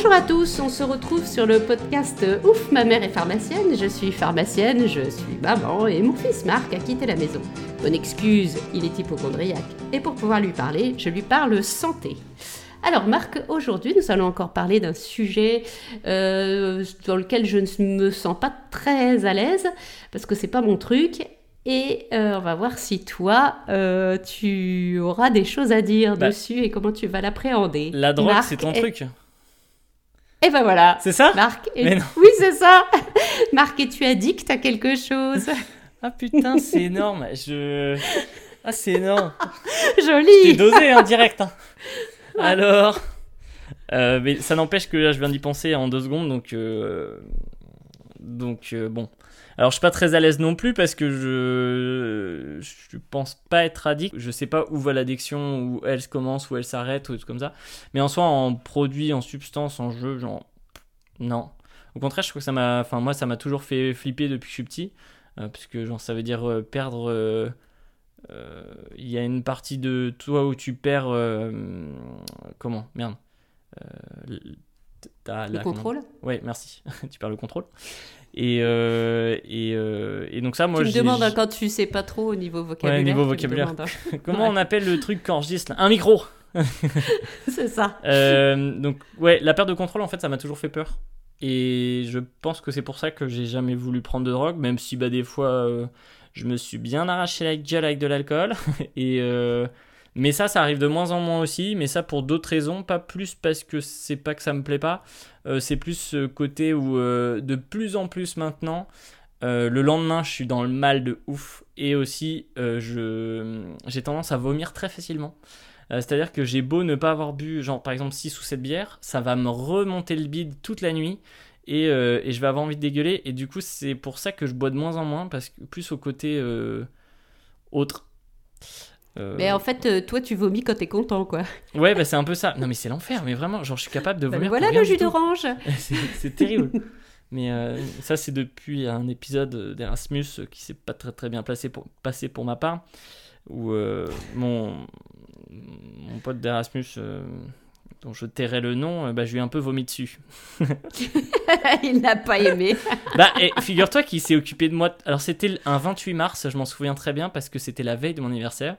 Bonjour à tous, on se retrouve sur le podcast Ouf, ma mère est pharmacienne, je suis pharmacienne, je suis maman et mon fils Marc a quitté la maison. Bonne excuse, il est hypochondriaque. Et pour pouvoir lui parler, je lui parle santé. Alors Marc, aujourd'hui nous allons encore parler d'un sujet euh, dans lequel je ne me sens pas très à l'aise parce que c'est pas mon truc et euh, on va voir si toi, euh, tu auras des choses à dire Bah, dessus et comment tu vas l'appréhender. La drogue, c'est ton est- truc. Et ben voilà. C'est ça? Marc, Mais est... non. oui c'est ça. Marc, es-tu addict à quelque chose? Ah putain, c'est énorme. Je. Ah, c'est énorme. Joli. dosé, hein, direct. hein. Alors. Euh, mais ça n'empêche que là, je viens d'y penser en deux secondes, donc. euh, Donc, euh, bon. Alors, je suis pas très à l'aise non plus parce que je. Je pense pas être addict. Je sais pas où va l'addiction, où elle commence, où elle s'arrête, ou trucs comme ça. Mais en soi, en produit, en substance, en jeu, genre. Non. Au contraire, je trouve que ça m'a. Enfin, moi, ça m'a toujours fait flipper depuis que je suis petit. euh, parce que, genre, ça veut dire euh, perdre. euh, euh, Il y a une partie de toi où tu perds. euh, comment? Merde. Euh, Le la- comment contrôle? Ouais, merci. tu perds le contrôle. Et, euh, et, euh, et donc, ça, moi, tu me demandes hein, quand tu sais pas trop au niveau vocabulaire. niveau tu me vocabulaire. hein. Comment Ouais. on appelle le truc quand enregistre là Un micro c'est ça. Euh, donc ouais, la perte de contrôle en fait, ça m'a toujours fait peur. Et je pense que c'est pour ça que j'ai jamais voulu prendre de drogue, même si bah des fois je me suis bien arraché la gueule avec de l'alcool. Et mais ça, ça arrive de moins en moins aussi. Mais ça pour d'autres raisons, pas plus parce que c'est pas que ça me plaît pas. Euh, c'est plus ce côté où euh, de plus en plus maintenant. euh, le lendemain, je suis dans le mal de ouf et aussi j'ai tendance à vomir très facilement. C'est-à-dire que j'ai beau ne pas avoir bu, genre par exemple 6 ou 7 bières, ça va me remonter le bide toute la nuit et, et je vais avoir envie de dégueuler. Et du coup, c'est pour ça que je bois de moins en moins, parce que plus au côté autre. Euh, Mais en fait, euh, toi, tu vomis quand t'es content, quoi. Ouais, bah c'est un peu ça. Non, mais c'est l'enfer, mais vraiment, genre je suis capable de Bah, vomir. voilà pour rien le jus d'orange. c'est terrible. Mais euh, ça, c'est depuis un épisode d'Erasmus qui s'est pas très très bien placé pour, passé pour ma part, où euh, mon, mon pote d'Erasmus, dont je tairai le nom, euh, bah, je lui ai un peu vomi dessus. Il n'a pas aimé. Bah, et figure-toi qu'il s'est occupé de moi. Alors, c'était un 28 mars, je m'en souviens très bien parce que c'était la veille de mon anniversaire.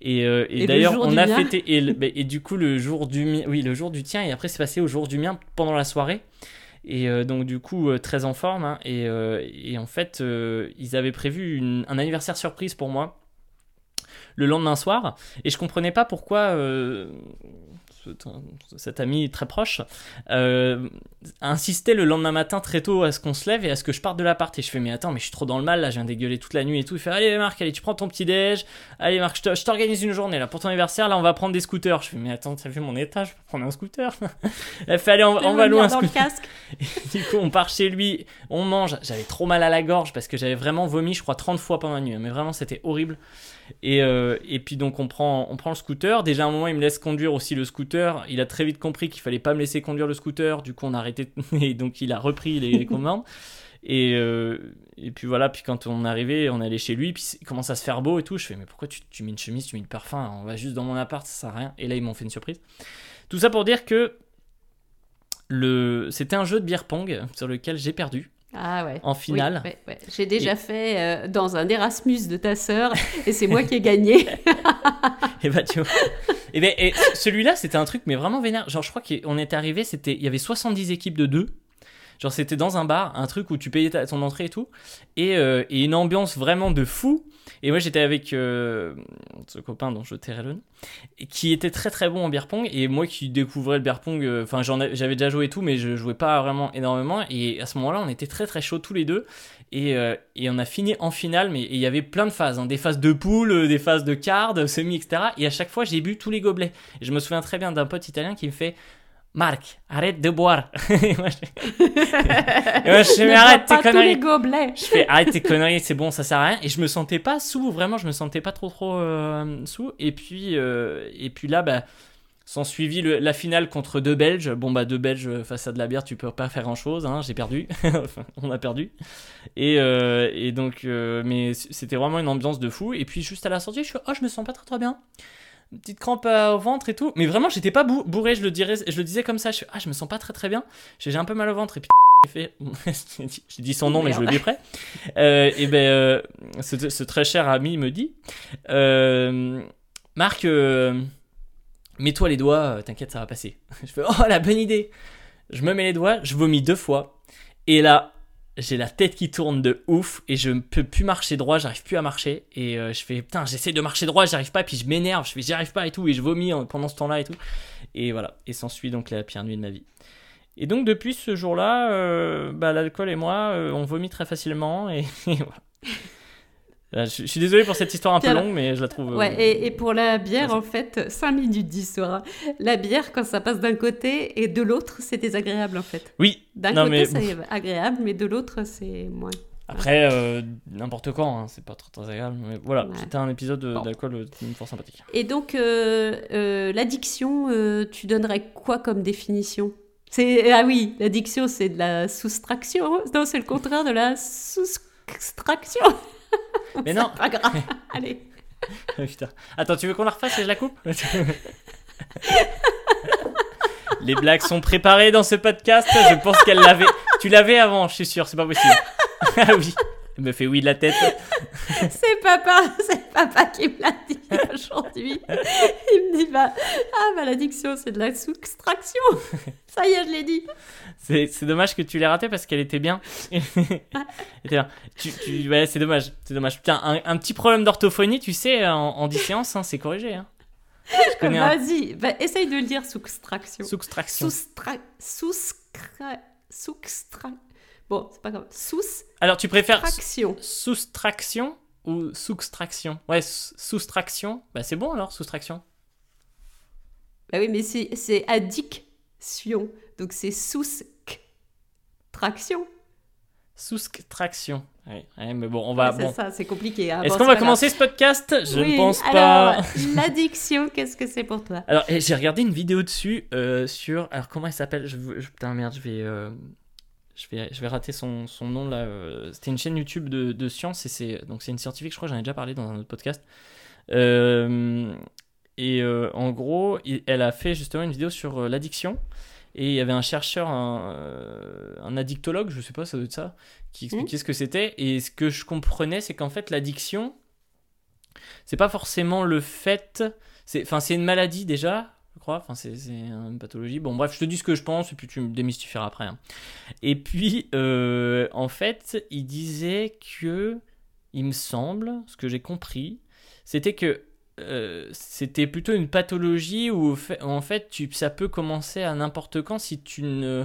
Et, euh, et Et le d'ailleurs, on a mien fêté. Et, le- bah, et du coup, le jour du mien. Oui, le jour du tien. Et après, c'est passé au jour du mien pendant la soirée. Et euh, donc, du coup, euh, très en forme. hein. et, et en fait, ils avaient prévu une- un anniversaire surprise pour moi le lendemain soir. Et je comprenais pas pourquoi. euh, cet- ami très proche euh, insistait le lendemain matin très tôt à ce qu'on se lève et à ce que je parte de l'appart. Et je fais, mais attends, mais je suis trop dans le mal là, je viens dégueuler toute la nuit et tout. Il fait, allez Marc, allez, tu prends ton petit déj. Allez Marc, je t'organise une journée là pour ton anniversaire. Là, on va prendre des scooters. Je fais, mais attends, t'as vu mon état, je peux prendre un scooter? Elle fait, allez, on, on va dans le casque. Du coup, on part chez lui, on mange. J'avais trop mal à la gorge parce que j'avais vraiment vomi, je crois, 30 fois pendant la nuit. Mais vraiment, c'était horrible. Et, euh, et puis, donc, on prend, on prend le scooter. Déjà, à un moment, il me laisse conduire aussi le scooter. Il a très vite compris qu'il fallait pas me laisser conduire le scooter. Du coup, on a arrêté. Et donc, il a repris les, commandes. Et, euh, et puis voilà, puis quand on est arrivé, on allé chez lui, puis il commence à se faire beau et tout. Je fais, mais pourquoi tu, tu mets une chemise, tu mets le parfum? On va juste dans mon appart, ça sert à rien. Et là, ils m'ont fait une surprise. Tout ça pour dire que le... c'était un jeu de beer pong sur lequel j'ai perdu Ah ouais. en finale. Oui, ouais, ouais. J'ai déjà fait euh, dans un Erasmus de ta sœur et c'est moi qui ai gagné. Et bah tu vois. et ben et celui-là, c'était un truc mais vraiment vénère. Genre je crois qu'on était arrivé, c'était il y avait 70 équipes de deux. C'était dans un bar, un truc où tu payais ta- ton entrée et tout, et, euh, une ambiance vraiment de fou. Et moi j'étais avec euh, ce copain dont je tairai le nom, qui était très très bon en beer pong, et moi qui découvrais le beer pong, euh, enfin j'avais déjà joué tout, mais je jouais pas vraiment énormément. Et à ce moment-là, on était très très chauds tous les deux, et, on a fini en finale, mais il y avait plein de phases, hein, des phases de poule, des phases de de semi, etc. Et à chaque fois, j'ai bu tous les gobelets. Et je me souviens très bien d'un pote italien qui me fait Marc, arrête de boire. et moi, je... et moi, je fais, mais arrête tes conneries. Je fais arrête tes conneries, c'est bon, ça sert à rien. Et je me sentais pas sous, vraiment, je me sentais pas trop trop euh, sous. Et puis, euh, et puis là, bah, s'en suivi le- la finale contre deux Belges. Bon, bah, deux Belges face à de la bière, tu peux pas faire grand chose. Hein, J'ai perdu. Enfin, on a perdu. Et, euh, et donc, mais c'était vraiment une ambiance de fou. Et puis, juste à la sortie, je fais oh, je me sens pas très très bien. Petite crampe au ventre et tout. Mais vraiment, j'étais pas bourré, je le, dirais, je le disais comme ça. Je, ah, je me sens pas très très bien. J'ai un peu mal au ventre. Et puis, j'ai fait. j'ai dit son nom, mais je le dis prêt. Euh, et ben, euh, ce, très cher ami me dit euh, Marc, mets-toi les doigts, t'inquiète, ça va passer. Je fais Oh, la bonne idée Je me mets les doigts, je vomis deux fois. Et là, j'ai la tête qui tourne de ouf et je ne peux plus marcher droit, j'arrive plus à marcher et euh, je fais putain, j'essaie de marcher droit, j'arrive pas et puis je m'énerve, je fais j'y arrive pas et tout et je vomis pendant ce temps-là et tout. Et voilà, et s'ensuit donc la pire nuit de ma vie. Et donc depuis ce jour-là, euh, bah, l'alcool et moi, euh, on vomit très facilement et voilà. Euh, je, suis désolé pour cette histoire un peu longue, mais je la trouve. Ouais, et, et, pour la bière, en fait, 5 minutes d'histoire. La bière, quand ça passe d'un côté et de l'autre, c'est désagréable, en fait. Oui. D'un côté, c'est agréable, mais de l'autre, c'est moins. Après, euh, n'importe quand, hein, c'est pas très, très agréable. Mais voilà, c'était un épisode d'alcool euh, une fort sympathique. Et donc, l'addiction, tu donnerais quoi comme définition? Ah oui, l'addiction, c'est de la soustraction. Non, c'est le contraire de la soustraction. Mais non. Pas grave. Allez. Putain. Attends, tu veux qu'on la refasse et je la coupe Les blagues sont préparées dans ce podcast. Je pense qu'elle l'avait. Tu l'avais avant, je suis sûr, c'est pas possible. ah oui. Elle me fait oui de la tête. c'est papa, c'est papa qui me l'a dit aujourd'hui. Il me dit bah, ah, malédiction, c'est de la soustraction. Ça y est, je l'ai dit. C'est dommage que tu l'aies raté parce qu'elle était bien. bien. Tu, tu, ouais, c'est dommage. C'est dommage. Tiens, un, petit problème d'orthophonie, tu sais, en, en 10 séances, hein, c'est corrigé. Hein. Vas-y, bah, essaye de le dire, soustraction. Soustraction. Soustra... Soustra... Bon, c'est pas grave. Sous. Alors, tu préfères soustraction ou soustraction? Ouais, soustraction. Bah, c'est bon alors, soustraction. Bah oui, mais c'est addiction. Donc, c'est sous-traction. Sous-traction. Oui, mais bon, on va. c'est ça, c'est compliqué. Hein. Est-ce qu'on va commencer ce podcast? Je ne pense pas. L'addiction, qu'est-ce que c'est pour toi? Alors, eh, j'ai regardé une vidéo dessus euh, sur. Alors, comment elle s'appelle? Je... Putain, merde, je vais. Euh, je vais, je vais rater son, son nom là. Euh, c'était une chaîne YouTube de, de science et c'est donc c'est une scientifique, je crois, j'en ai déjà parlé dans un autre podcast. Euh, et euh, en gros, elle a fait justement une vidéo sur l'addiction. Et il y avait un chercheur, un, un addictologue, je sais pas, ça doit être ça, qui expliquait mmh. ce que c'était. Et ce que je comprenais, c'est qu'en fait, l'addiction, c'est pas forcément le fait. Enfin, c'est une maladie déjà, je crois. Enfin, c'est une pathologie. Bon, bref, je te dis ce que je pense et puis tu me démystifieras après. Hein. Et puis, euh, en fait, il disait que, il me semble, ce que j'ai compris, c'était que euh, c'était plutôt une pathologie où, en fait, tu, ça peut commencer à n'importe quand si tu ne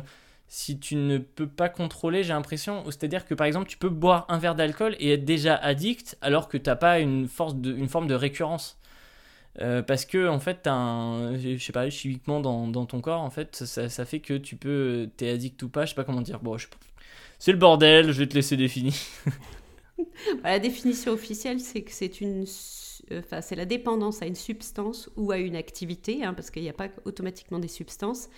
si tu ne peux pas contrôler, j'ai l'impression, c'est-à-dire que par exemple, tu peux boire un verre d'alcool et être déjà addict alors que tu n'as pas une, force de, une forme de récurrence. Euh, parce que en fait un je sais pas chimiquement dans, dans, ton corps en fait ça, ça, fait que tu peux t'es addict ou pas je sais pas comment dire. Bon c'est le bordel je vais te laisser définir. Bah, la définition officielle c'est que c'est une enfin c'est la dépendance à une substance ou à une activité hein, parce qu'il n'y a pas automatiquement des substances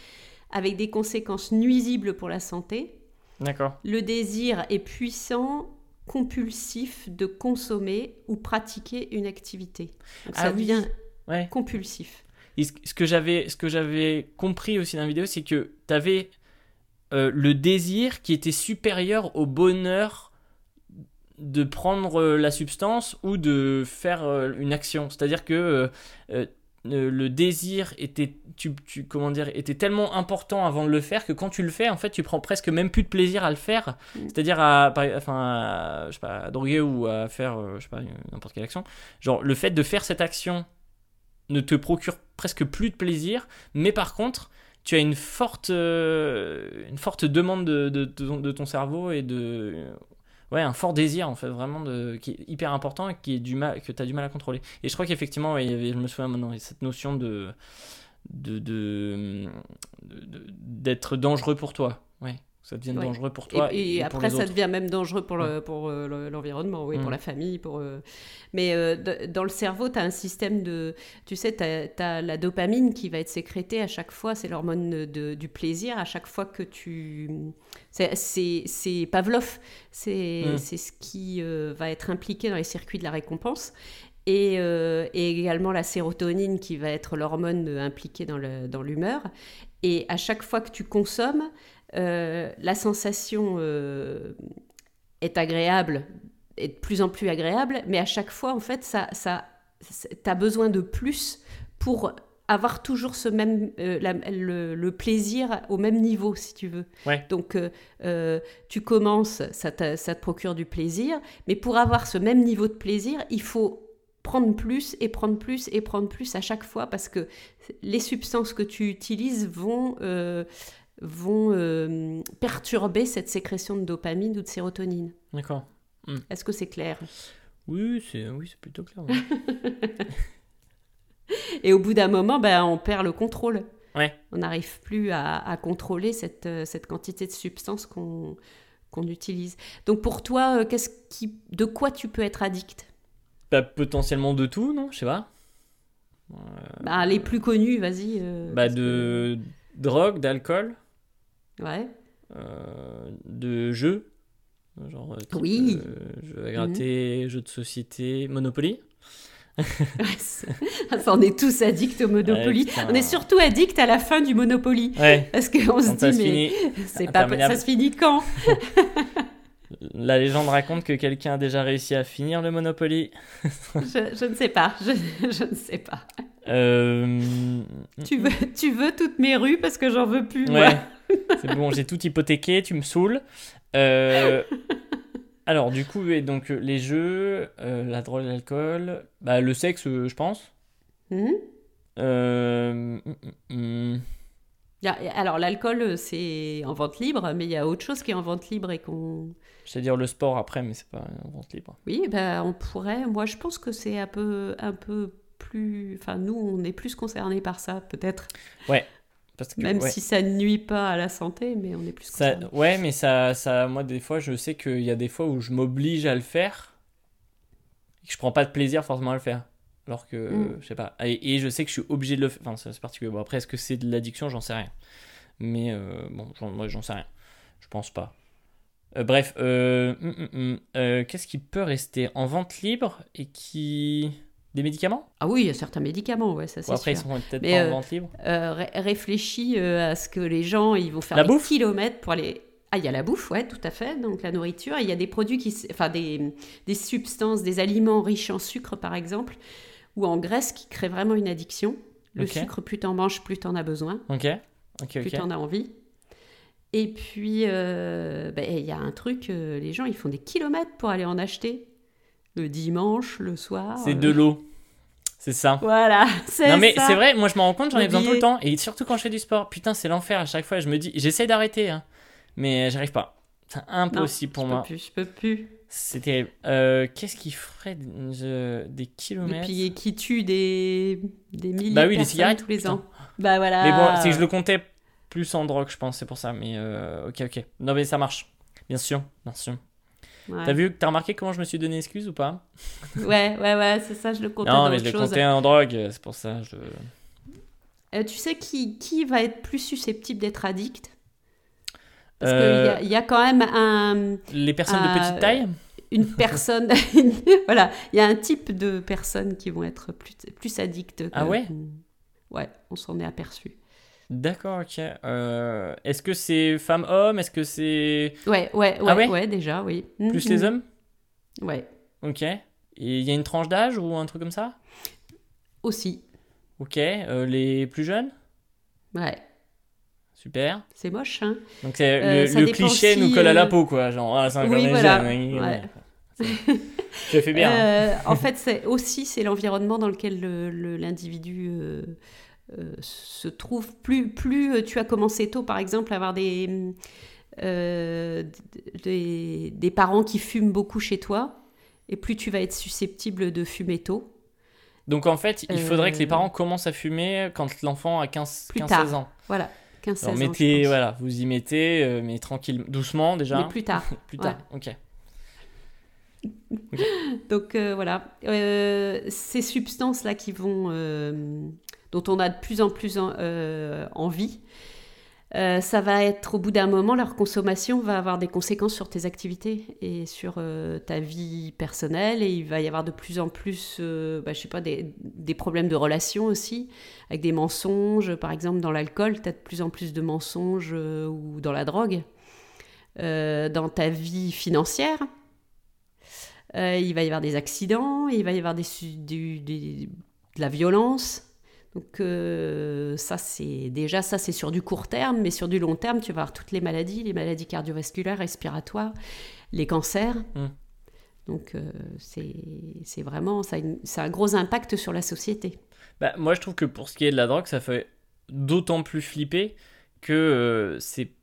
avec des conséquences nuisibles pour la santé. D'accord. Le désir est puissant compulsif de consommer ou pratiquer une activité. Donc ah ça devient compulsif. ce que j'avais ce que j'avais compris aussi dans la vidéo, c'est que tu avais euh, le désir qui était supérieur au bonheur de prendre euh, la substance ou de faire euh, une action. C'est-à-dire que le désir était, tu, comment dire, était tellement important avant de le faire que quand tu le fais, en fait, tu prends presque même plus de plaisir à le faire. Mm. C'est-à-dire à, enfin, je sais pas, à droguer ou à faire, je sais pas, n'importe quelle action. Genre, le fait de faire cette action ne te procure presque plus de plaisir, mais par contre, tu as une forte, euh, une forte demande de, ton, cerveau et de, ouais, un fort désir en fait, vraiment qui est hyper important et qui est du mal, que tu as du mal à contrôler. Et je crois qu'effectivement, je me souviens maintenant, cette notion de d'être dangereux pour toi. Ouais ça devient dangereux pour toi. Et, après, ça devient même dangereux pour, pour euh, l'environnement, oui, pour mm. la famille. Pour, euh, Mais euh, dans le cerveau, tu as un système de. Tu sais, tu as, la dopamine qui va être sécrétée à chaque fois, c'est l'hormone du plaisir, à chaque fois que tu. C'est Pavlov, c'est mm. ce qui va être impliqué dans les circuits de la récompense. et, euh, et également la sérotonine qui va être l'hormone impliquée dans le- dans l'humeur. Et à chaque fois que tu consommes, la sensation euh, est agréable, est de plus en plus agréable, mais à chaque fois, en fait, ça, ça, tu as besoin de plus pour avoir toujours ce même, euh, la- le, le plaisir au même niveau, si tu veux. Ouais. Donc, euh, euh, tu commences, ça te, ça te procure du plaisir, mais pour avoir ce même niveau de plaisir, il faut prendre plus et prendre plus et prendre plus à chaque fois parce que les substances que tu utilises vont, euh, vont euh, perturber cette sécrétion de dopamine ou de sérotonine. D'accord. Est-ce que c'est clair? Oui, c'est oui, plutôt clair. ouais. Et au bout d'un moment, ben, on perd le contrôle. Ouais. On n'arrive plus à, à contrôler cette, euh, cette quantité de substances qu'on qu'on utilise. Donc pour toi, euh, qu'est-ce qui, de quoi tu peux être addict? Bah, potentiellement de tout, non? Je sais pas. bah, Les plus connus, vas-y. euh, Bah, de drogue, d'alcool, Ouais. euh, de jeux. Genre, euh, type, Oui. Mhm. euh, jeux à gratter, jeux de société, Monopoly. Ça, on est tous addicts au Monopoly. Ouais, on est surtout addicts à la fin du Monopoly. Ouais. Parce qu'on se dit, mais c'est pas, ça se finit quand? La légende raconte que quelqu'un a déjà réussi à finir le Monopoly. je, je ne sais pas. Je, je ne sais pas. Euh... Tu veux, tu veux toutes mes rues parce que j'en veux plus. moi. Ouais, c'est bon, j'ai tout hypothéqué, tu me saoules. Euh, Alors, du coup, et donc euh, les jeux, euh, la drogue, l'alcool, bah, le sexe, euh, je pense. Mhm. Il y a- alors l'alcool, c'est en vente libre, mais il y a autre chose qui est en vente libre et qu'on... C'est-à-dire le sport après, mais c'est pas en vente libre. Oui, ben, on pourrait... Moi, je pense que c'est un peu, un peu plus... Enfin, nous, on est plus concernés par ça, peut-être. Parce que, Même ouais, si ça ne nuit pas à la santé, mais on est plus ça, ouais, mais ça, ça, moi, des fois, je sais qu'il y a des fois où je m'oblige à le faire et que je prends pas de plaisir forcément à le faire. Alors que, Mm. je sais pas. Et, et je sais que je suis obligé de le faire. Enfin, c'est particulier. Bon, après, est-ce que c'est de l'addiction? J'en sais rien. Mais euh, bon, j'en, moi, j'en sais rien. Je pense pas. Euh, bref, euh, hum, hum. Euh, qu'est-ce qui peut rester en vente libre et qui. Des médicaments? Ah oui, il y a certains médicaments, ouais, ça c'est après, sûr. ils sont peut-être pas euh, en vente libre Euh, ré- réfléchis euh, à ce que les gens, ils vont faire La des bouffe? kilomètres pour aller... Ah, il y a la bouffe, ouais, tout à fait, donc la nourriture. Il y a des produits qui... Enfin, des, des substances, des aliments riches en sucre, par exemple, ou en graisse qui créent vraiment une addiction. Le sucre, plus t'en manges, plus t'en as besoin, Ok. Ok, plus t'en as envie. Et puis, euh, ben, il y a un truc, euh, les gens, ils font des kilomètres pour aller en acheter. Le dimanche, le soir. C'est de l'eau. C'est ça. Voilà, c'est Non mais c'est vrai, moi je me rends compte, j'en ai besoin tout le temps. Et surtout quand je fais du sport. Putain, c'est l'enfer à chaque fois. Je me dis, j'essaie d'arrêter, hein, mais j'arrive pas. C'est Non, impossible pour je moi. Peux plus, je peux plus. C'est terrible. Euh, Qu'est-ce qui ferait je- des Et kilomètres puis qui tue des, des milliers Bah de les personnes cigarettes, tous les putain. ans. Bah voilà. Mais bon, c'est que je le comptais plus en drogue, je pense, c'est pour ça. Mais euh, ok, ok. Non mais ça marche. Bien sûr, bien sûr. Ouais. T'as vu, t'as remarqué comment je me suis donné excuse ou pas? Ouais, ouais, ouais, c'est ça, je le comptais Non, dans mais je chose. compté en drogue, c'est pour ça. Je... Euh, tu sais qui, qui va être plus susceptible d'être addict? Parce Euh, qu'il y, a- y a quand même un, Les personnes de Euh, petite taille? une personne. voilà, il y a un type de personnes qui vont être plus, plus addictes. que- Ah ouais? Ouais, on s'en est aperçu. D'accord, ok. Euh, Est-ce que c'est femme-homme Est-ce que c'est Ouais, ouais, ouais, Ah ouais ouais, déjà, oui. plus Mhm. les hommes? Ouais, Ok. Et il y a une tranche d'âge ou un truc comme ça? Aussi. Ok. Euh, les plus jeunes? Ouais, Super. c'est moche, hein Donc c'est Euh, le, cliché si, nous colle à la peau, quoi. Genre, ah, c'est encore oui, voilà. jeunes, oui, Ouais. Je fais bien. hein. En fait, c'est aussi c'est l'environnement dans lequel le- le- l'individu se trouve. Plus, plus euh, tu as commencé tôt, par exemple, à avoir des, euh, des, des parents qui fument beaucoup chez toi, et plus tu vas être susceptible de fumer tôt. Donc en fait, il faudrait que les Euh, parents commencent à fumer quand l'enfant a 15, Plus 15 tard. 16 ans. Voilà, 15-16 Alors ans. mettez, pense. voilà, vous y mettez, euh, mais tranquille, doucement déjà. Mais plus tard. Plus tard, ok. Donc euh, voilà, Euh, ces substances-là qui vont, euh, dont on a de plus en plus euh, envie, Euh, ça va être au bout d'un moment, leur consommation va avoir des conséquences sur tes activités et sur euh, ta vie personnelle. Et il va y avoir de plus en plus, bah, je sais pas, des, problèmes de relations aussi, avec des mensonges. Par exemple, dans l'alcool, tu as de plus en plus de mensonges ou dans la drogue. dans ta vie financière, il va y avoir des accidents, il va y avoir de la violence. Donc euh, ça c'est déjà ça c'est sur du court terme, mais sur du long terme tu vas avoir toutes les maladies, les maladies cardiovasculaires, respiratoires, les cancers. Mm. Donc euh, c'est vraiment ça, a un gros impact sur la société. Bah, moi je trouve que pour ce qui est de la drogue ça fait d'autant plus flipper que euh, c'est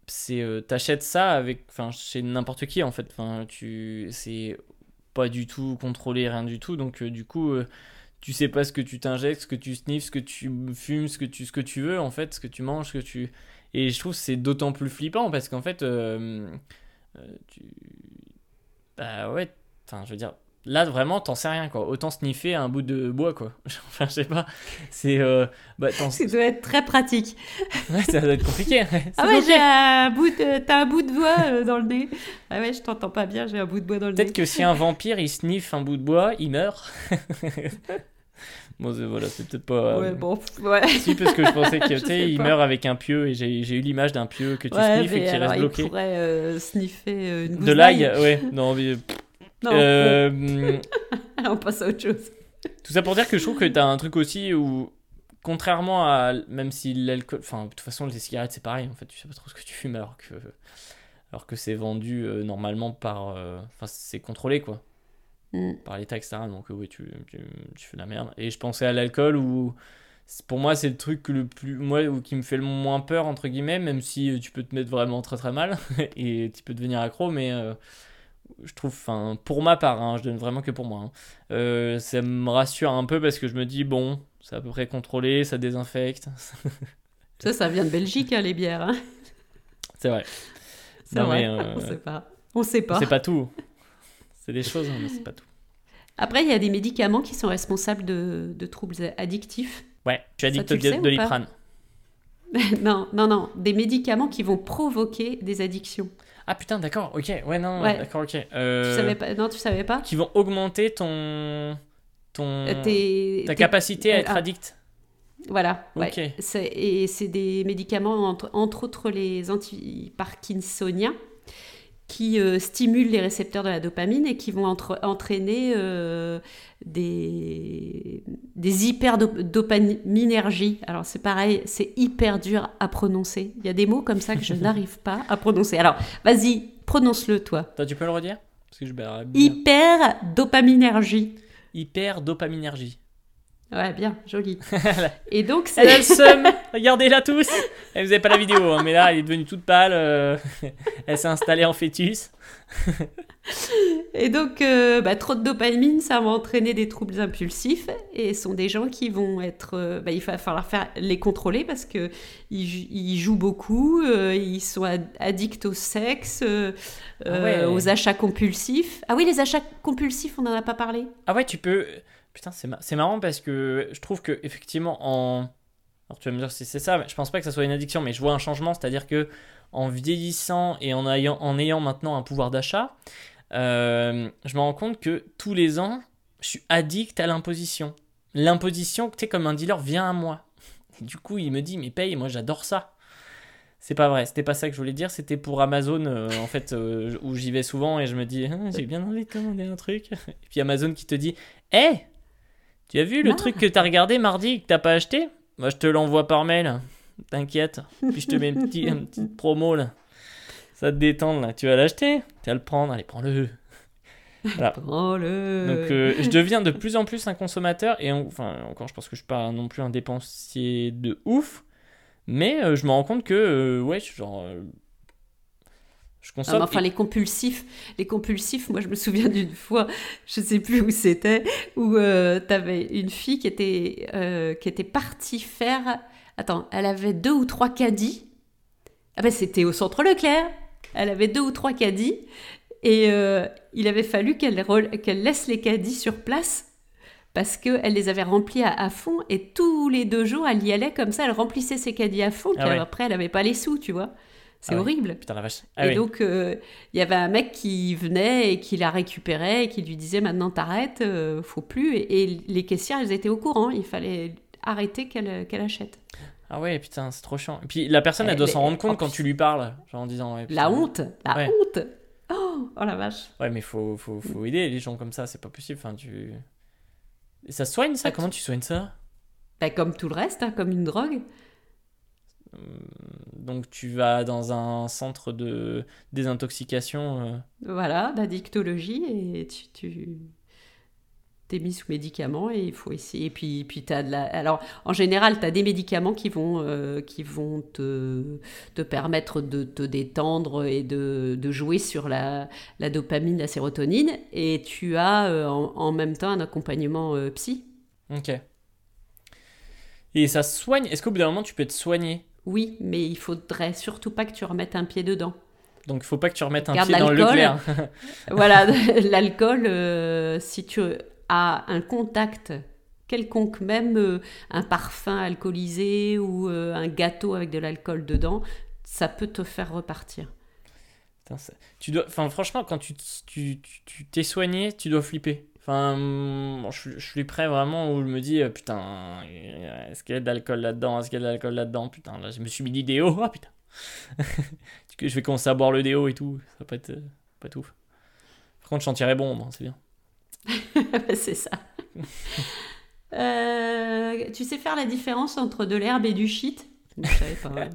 t'achètes ça avec enfin chez n'importe qui en fait enfin tu c'est pas du tout contrôlé rien du tout donc du coup tu sais pas ce que tu t'injectes, ce que tu sniffes, ce que tu fumes, ce que tu, ce que tu veux, en fait, ce que tu manges, ce que tu... Et je trouve c'est d'autant plus flippant parce qu'en fait, euh, euh. Bah ouais, je veux dire, là vraiment, t'en sais rien, quoi. Autant sniffer un bout de bois, quoi. enfin, je sais pas, c'est... Euh, bah, ça doit être très pratique. ouais, ça doit être compliqué. ah ouais, j'ai un bout de... T'as un bout de bois dans le nez. Ah ouais, je t'entends pas bien, j'ai un bout de bois dans le nez. Peut-être que si un vampire, il sniffe un bout de bois, il meurt. Bon, voilà, c'est peut-être pas. Ouais, bon, ouais. Si, parce que je pensais qu'il meurt avec un pieu et j'ai eu l'image d'un pieu que tu sniffes et qui reste bloqué. Il pourrait euh, sniffer euh, une De l'ail, ouais. Non, mais. Non. Euh... On passe à autre chose. Tout ça pour dire que je trouve que t'as un truc aussi où, contrairement à. Même si l'alcool. Enfin, de toute façon, les cigarettes, c'est pareil. En fait, tu sais pas trop ce que tu fumes alors que. Alors que c'est vendu euh, normalement par. Enfin, c'est contrôlé, quoi. Mm. par l'État, etc. Donc, euh, oui, tu, tu, fais de la merde. Et je pensais à l'alcool où, pour moi, c'est le truc le plus, moi, qui me fait le moins peur, entre guillemets, même si euh, tu peux te mettre vraiment très très mal et tu peux devenir accro, mais euh, je trouve, enfin, pour ma part, hein, je donne vraiment que pour moi, hein, ça me rassure un peu parce que je me dis, bon, c'est à peu près contrôlé, ça désinfecte. ça, ça vient de Belgique, hein, les bières. C'est vrai. C'est vrai, on sait pas. On sait pas. C'est pas tout. C'est des choses, mais c'est pas tout. Après, il y a des médicaments qui sont responsables de, de troubles addictifs. Ouais, tu es addict au doliprane. non, non, non. Des médicaments qui vont provoquer des addictions. Ah putain, d'accord, ok. Ouais, non, d'accord, ok. Euh... Tu savais pas Non, tu savais pas? Qui vont augmenter ton. ton... Euh, ta capacité à euh, être ah. addict. Voilà, ouais. Et c'est des médicaments, entre, entre autres les anti-parkinsoniens qui euh, stimulent les récepteurs de la dopamine et qui vont entraîner euh, des, des hyperdopaminergies. Alors c'est pareil, c'est hyper dur à prononcer. Il y a des mots comme ça que je n'arrive pas à prononcer. Alors vas-y, prononce-le toi. Toi, tu peux le redire? Parce que je Hyper dopaminergie. Ouais, bien, joli. Et donc, c'est. Elle a le seum Regardez-la tous Elle vous avez pas la vidéo, hein, mais là, elle est devenue toute pâle. Euh, elle s'est installée en fœtus. et donc, euh, bah, trop de dopamine, ça va entraîner des troubles impulsifs. Et ce sont des gens qui vont être. Euh, bah, il va falloir faire, les contrôler parce qu'ils ils jouent beaucoup, ils sont addicts au sexe, ah aux achats compulsifs. Ah oui, les achats compulsifs, on n'en a pas parlé. Ah ouais, tu peux. Putain, c'est marrant parce que je trouve que effectivement en alors tu vas me dire si c'est ça, mais je pense pas que ça soit une addiction, mais je vois un changement, c'est-à-dire que en vieillissant et en ayant, en ayant maintenant un pouvoir d'achat, euh, je me rends compte que tous les ans, je suis addict à l'imposition. L'imposition, tu sais, comme un dealer vient à moi. du coup, il me dit, mais paye, moi j'adore ça. C'est pas vrai, c'était pas ça que je voulais dire, c'était pour Amazon, euh, en fait, euh, où j'y vais souvent et je me dis, ah, j'ai bien envie de commander un truc. Et puis Amazon qui te dit, hé, tu as vu le truc que t'as regardé mardi et que t'as pas acheté? Moi, je te l'envoie par mail. T'inquiète. Puis je te mets une petite, promo là. Ça te détend là. Tu vas l'acheter Tu vas le prendre. Allez, prends-le. Prends-le. Donc, euh, je deviens de plus en plus un consommateur. Et enfin, encore, je pense que je suis pas non plus un dépensier de ouf. Mais euh, je me rends compte que, euh, ouais, genre je consomme. enfin, les compulsifs, les compulsifs, moi je me souviens d'une fois, je sais plus où c'était, où euh, tu avais une fille qui était, euh, qui était partie faire. Attends, elle avait deux ou trois caddies. Ah ben c'était au centre Leclerc. Elle avait deux ou trois caddies. Et euh, il avait fallu qu'elle laisse les caddies sur place parce qu'elle les avait remplis à, à fond et tous les deux jours, elle y allait comme ça, elle remplissait ses caddies à fond, puis Ah ouais. après, elle n'avait pas les sous, tu vois. C'est Ah ouais. horrible. Putain la vache. Ah et oui. donc, euh, il y avait un mec qui venait et qui la récupérait et qui lui disait maintenant t'arrêtes, euh, faut plus. Et, et les caissières, elles étaient au courant, il fallait arrêter qu'elle qu'elle achète. Ah ouais, putain, c'est trop chiant. Et puis la personne, elle, Elle doit s'en rendre compte quand plus- tu lui parles, genre en disant. ouais, La honte, la Ouais. honte. Oh, oh la vache. Ouais, mais faut, faut, faut aider les gens comme ça, c'est pas possible. Enfin, tu. Et ça soigne ça? Comment tu soignes ça? Bah, comme tout le reste, hein, comme une drogue. Donc tu vas dans un centre de désintoxication. euh, Voilà, d'addictologie et tu, tu t'es mis sous médicaments et il faut essayer. Et puis, puis t'as de la... Alors, en général, tu as des médicaments qui vont, euh, qui vont te, te permettre de te détendre et de, de jouer sur la, la dopamine, la sérotonine. Et tu as euh, en, en même temps un accompagnement euh, psy. Ok. Et ça soigne? Est-ce qu'au bout d'un moment tu peux te soigner? Oui, mais il faudrait surtout pas que tu remettes un pied dedans. Donc il faut pas que tu remettes un Garde pied dans le. Leclerc. Voilà, l'alcool, euh, si tu as un contact quelconque, même euh, un parfum alcoolisé ou euh, un gâteau avec de l'alcool dedans, ça peut te faire repartir. Putain, ça- tu dois, enfin, franchement, quand tu tu tu- tu t'es soigné, tu dois flipper. Enfin, hum, je, je suis prêt vraiment où je me dis, euh, putain, euh, est-ce qu'il y a de l'alcool là-dedans? Est-ce qu'il y a de l'alcool là-dedans? Putain, là, je me suis mis du déo. Oh putain. je vais commencer à boire le déo et tout. Ça va pas être, euh, pas tout. Par contre, je sentirais bon, moi, c'est bien. C'est ça. Euh, tu sais faire la différence entre de l'herbe et du shit? Je savais pas.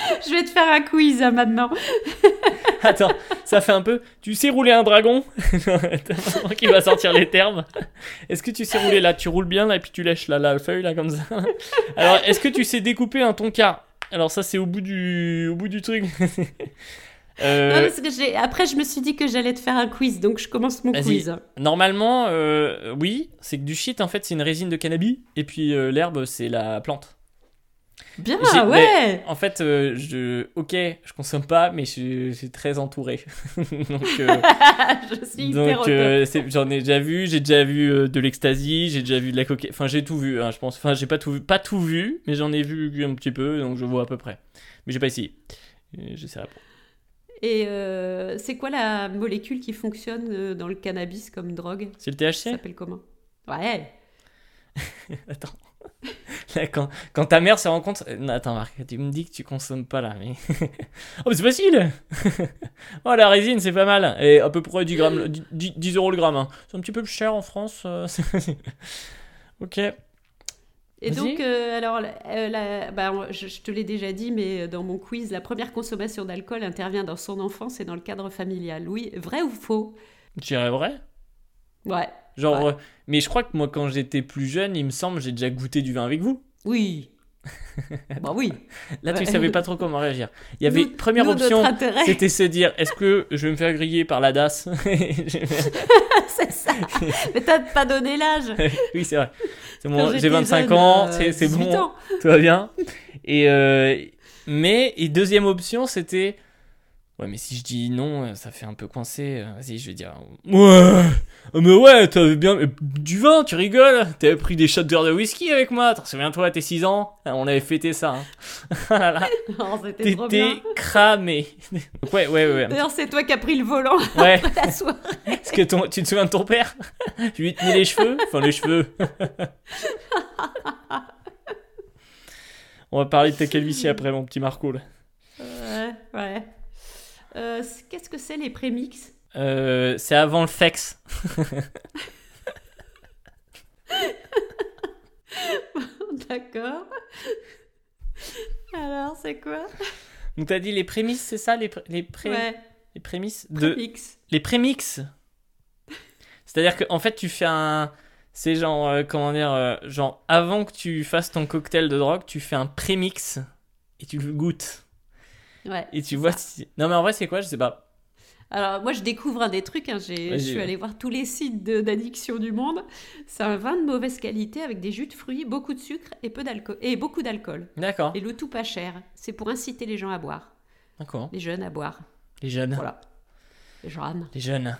Je vais te faire un quiz hein, maintenant. Attends, ça fait un peu. Tu sais rouler un dragon? Maman qui va sortir les termes. Est-ce que tu sais rouler là? Tu roules bien là et puis tu lèches là, la feuille là comme ça. Alors, est-ce que tu sais découper un tonka Alors ça c'est au bout du au bout du truc. Euh, Non, parce que j'ai- Après, je me suis dit que j'allais te faire un quiz, donc je commence mon quiz. normalement, euh, oui, c'est que du shit en fait c'est une résine de cannabis et puis euh, l'herbe c'est la plante. Bien, ouais. En fait, euh, je, ok, je consomme pas, mais je, je suis très entouré. Donc, euh, je suis Donc euh, j'en ai déjà vu, j'ai déjà vu euh, de l'ecstasy, j'ai déjà vu de la cocaïne, enfin j'ai tout vu, hein, je pense. Enfin j'ai pas tout vu, pas tout vu, mais j'en ai vu un petit peu, donc je vois à peu près. Mais j'ai pas essayé. J'essaierai pas. Et euh, c'est quoi la molécule qui fonctionne dans le cannabis comme drogue? C'est le Ça THC s'appelle comment? Ouais. Attends. Là, quand, quand ta mère se rend compte. euh, non, attends, Marc, tu me dis que tu consommes pas là, mais. oh, mais c'est facile Oh, la résine, c'est pas mal. Et à peu près 10, grammes, 10, 10 euros le gramme. hein. C'est un petit peu plus cher en France. euh, ok. Et donc, euh, alors, euh, la- bah, je, je te l'ai déjà dit, mais dans mon quiz, la première consommation d'alcool intervient dans son enfance et dans le cadre familial. Oui, vrai ou faux? Tu dirais vrai Ouais. Genre, Ouais. euh, mais je crois que moi, quand j'étais plus jeune, il me semble, j'ai déjà goûté du vin avec vous. Oui. bah oui. Là, tu Ouais. savais pas trop comment réagir. Il y avait Nous- première nous, option, c'était se dire, est-ce que je vais me faire griller par la DAS? C'est ça. Mais t'as pas donné l'âge. Oui, c'est vrai. Bon, j'ai j'étais 25 jeune, ans, euh, c'est c'est 18 bon, ans. tout va bien. Et euh, mais et deuxième option, c'était ouais, mais si je dis non, ça fait un peu coincé. Vas-y, je vais dire ouais. Ah, Mais ouais, t'avais bien du vin, tu rigoles T'avais pris des shots de whisky avec moi, t'en souviens-toi, t'es 6 ans Ah, On avait fêté ça. Hein. Oh, T'étais cramé. Ouais, ouais, ouais. D'ailleurs, c'est toi qui as pris le volant Ouais, la soirée. est-ce que ton, tu te souviens de ton père? Je lui tenais les cheveux Enfin, les cheveux. On va parler de ta calvitie après, mon petit Marco. Là. Ouais, ouais. Euh, c'est- Qu'est-ce que c'est les prémix Euh, c'est avant le fex. D'accord. Alors, c'est quoi? Donc, t'as dit les prémices, c'est ça? Les, pré- les, pré- Ouais, les prémices de... prémix. Les prémix C'est-à-dire qu'en fait, tu fais un... C'est genre, euh, comment dire, euh, genre, avant que tu fasses ton cocktail de drogue, tu fais un prémix et tu le goûtes. Ouais. Et tu vois ça. si... Non, mais en vrai, c'est quoi? Je sais pas. Alors, moi, je découvre des trucs. hein, j'ai- Je suis allée voir tous les sites d'addiction du monde. C'est un vin de mauvaise qualité avec des jus de fruits, beaucoup de sucre et peu et beaucoup d'alcool. D'accord. Et le tout pas cher. C'est pour inciter les gens à boire, D'accord. les jeunes à boire. Les jeunes. Voilà. Les jeunes. Les jeunes.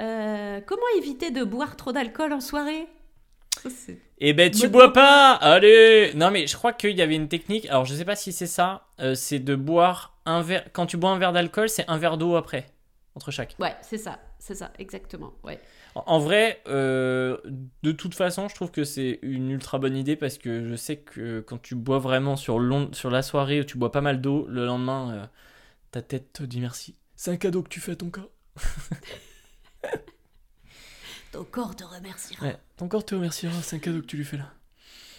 Euh, comment éviter de boire trop d'alcool en soirée? Eh ben, tu bois pas Allez Non, mais je crois qu'il y avait une technique. Alors, je sais pas si c'est ça. euh, c'est de boire un verre. Quand tu bois un verre d'alcool, c'est un verre d'eau après. Entre chaque. Ouais, c'est ça, c'est ça, exactement. Ouais. En, en vrai, euh, de toute façon, je trouve que c'est une ultra bonne idée parce que je sais que quand tu bois vraiment sur, long, sur la soirée où tu bois pas mal d'eau, le lendemain, euh, ta tête te dit merci. C'est un cadeau que tu fais à ton corps. Ton corps te remerciera. Ouais, ton corps te remerciera, c'est un cadeau que tu lui fais là.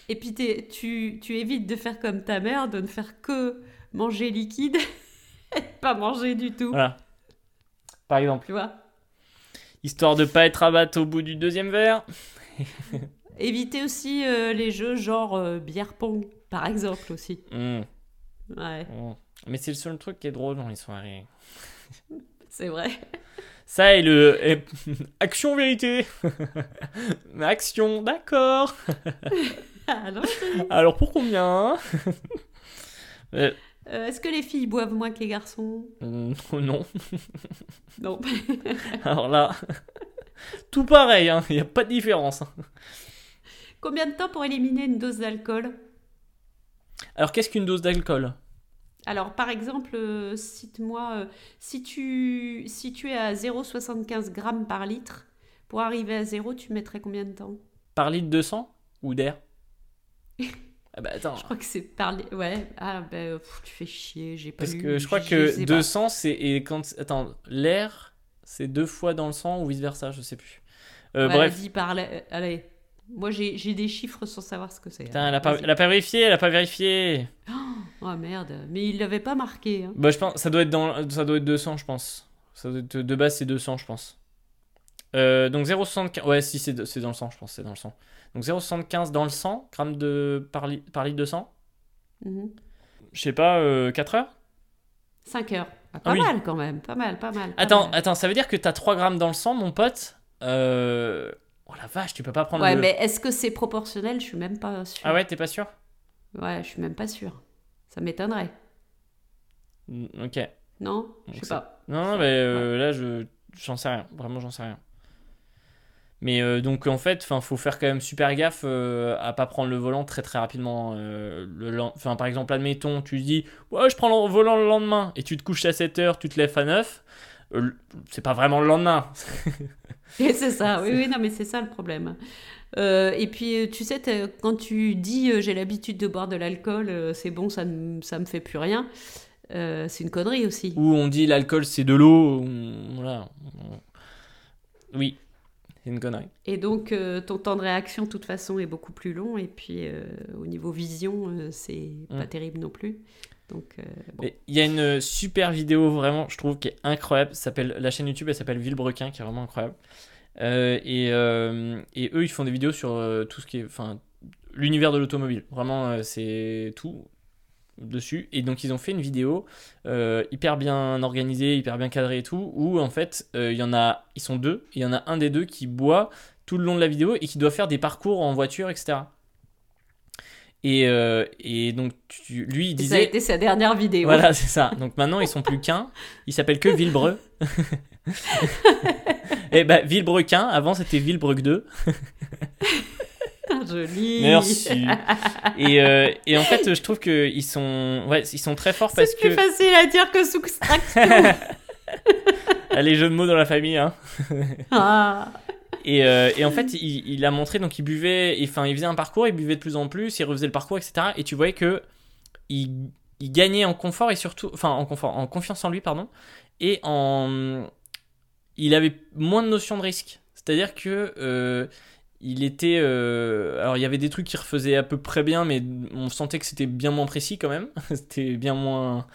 Et puis tu, tu évites de faire comme ta mère, de ne faire que manger liquide et pas manger du tout. Voilà. Par exemple, Tu vois histoire de pas être abattu au bout du deuxième verre. Éviter aussi euh, les jeux genre euh, bière pong, par exemple aussi. Mmh, Ouais, mmh. Mais c'est le seul truc qui est drôle dans les soirées. c'est vrai. Ça et le et- action vérité. action, d'accord. Alors, Alors pour combien Euh, euh, Est-ce que les filles boivent moins que les garçons? Euh, Non. Non. Alors là, tout pareil, hein. il n'y a pas de différence. hein. Combien de temps pour éliminer une dose d'alcool? Alors qu'est-ce qu'une dose d'alcool? Alors, par exemple, euh, cite-moi, si, tu, si tu es à 0,75 grammes par litre, pour arriver à zéro, tu mettrais combien de temps? Par litre de sang ou d'air? Ah bah attends, Je crois que c'est par... li- Ouais, ah ben, pff, tu fais chier, j'ai pas parce lu, que je crois que sais pas. 200 c'est et quand attends l'air c'est deux fois dans le sang ou vice versa, je sais plus. Euh, Ouais, bref, dis par là- euh, allez. Moi, j'ai des chiffres sans savoir ce que c'est. Putain, elle a, pas, vas-y. elle a pas vérifié, elle a pas vérifié. Oh merde, mais il l'avait pas marqué. hein. Bah je pense ça doit être dans ça doit être 200 je pense. Ça doit être- de base c'est 200 je pense. Euh, donc 0,75 ouais si c'est dans le sang je pense c'est dans le sang. Donc 0,75 dans le sang grammes de par, li- par litre de sang. Mhm. Je sais pas euh, 4 heures? 5 heures. Ah, pas oui. mal quand même, pas mal, pas mal. pas Attends mal. attends ça veut dire que t'as 3 grammes dans le sang mon pote? Euh... Oh la vache tu peux pas prendre Ouais, le... mais est-ce que c'est proportionnel? Je suis même pas sûre. Ah ouais t'es pas sûr? Ouais, je suis même pas sûre. Ça m'étonnerait. Mm, Ok. Non? Je sais pas. Non, non, mais euh, là, je j'en sais rien. Vraiment, j'en sais rien. Mais euh, donc, en fait, il faut faire quand même super gaffe euh, à pas prendre le volant très très rapidement. euh, le par exemple, admettons, tu te dis, ouais, je prends le volant le lendemain, et tu te couches à 7 heures, tu te lèves à 9. euh, c'est pas vraiment le lendemain. C'est ça, oui, oui, non, mais c'est ça le problème. Et puis, tu sais, quand tu dis j'ai l'habitude de boire de l'alcool, c'est bon, ça ne ça me fait plus rien, c'est une connerie aussi. Ou on dit l'alcool c'est de l'eau. Voilà. Oui, une connerie. Et donc, euh, ton temps de réaction, de toute façon, est beaucoup plus long. Et puis, euh, au niveau vision, euh, c'est pas Mm. terrible non plus. Donc, bon. Il y a une super vidéo vraiment, je trouve, qui est incroyable. S'appelle la chaîne YouTube, elle s'appelle Villebrequin, qui est vraiment incroyable. Et, et eux, ils font des vidéos sur tout ce qui est, enfin, l'univers de l'automobile. Vraiment, c'est tout dessus. Et donc, ils ont fait une vidéo euh, hyper bien organisée, hyper bien cadrée et tout, où en fait, euh, il y en a, ils sont deux. Il y en a un des deux qui boit tout le long de la vidéo et qui doit faire des parcours en voiture, etc. Et, euh, et donc, tu- lui, il Et ça a disait. été sa dernière vidéo. Voilà, c'est ça. Donc maintenant, ils sont plus qu'un. Ils s'appellent que Villebreux. Et bah, Villebrequin, avant c'était Villebreuc 2. Joli. Merci. Et, euh, et en fait, je trouve qu'ils sont, ouais, ils sont très forts parce C'est plus que. facile à dire que soustraction. Les jeux de mots dans la famille, hein. ah. Et, euh, et en fait, il, il a montré, donc il buvait, enfin, il faisait un parcours, il buvait de plus en plus, il refaisait le parcours, etc. Et tu voyais que il, il gagnait en confort et surtout, enfin, en confort, en confiance en lui, pardon, et en, il avait moins de notion de risque. C'est-à-dire que euh, il était, euh, alors il y avait des trucs qu'il refaisait à peu près bien, mais on sentait que c'était bien moins précis quand même. c'était bien moins,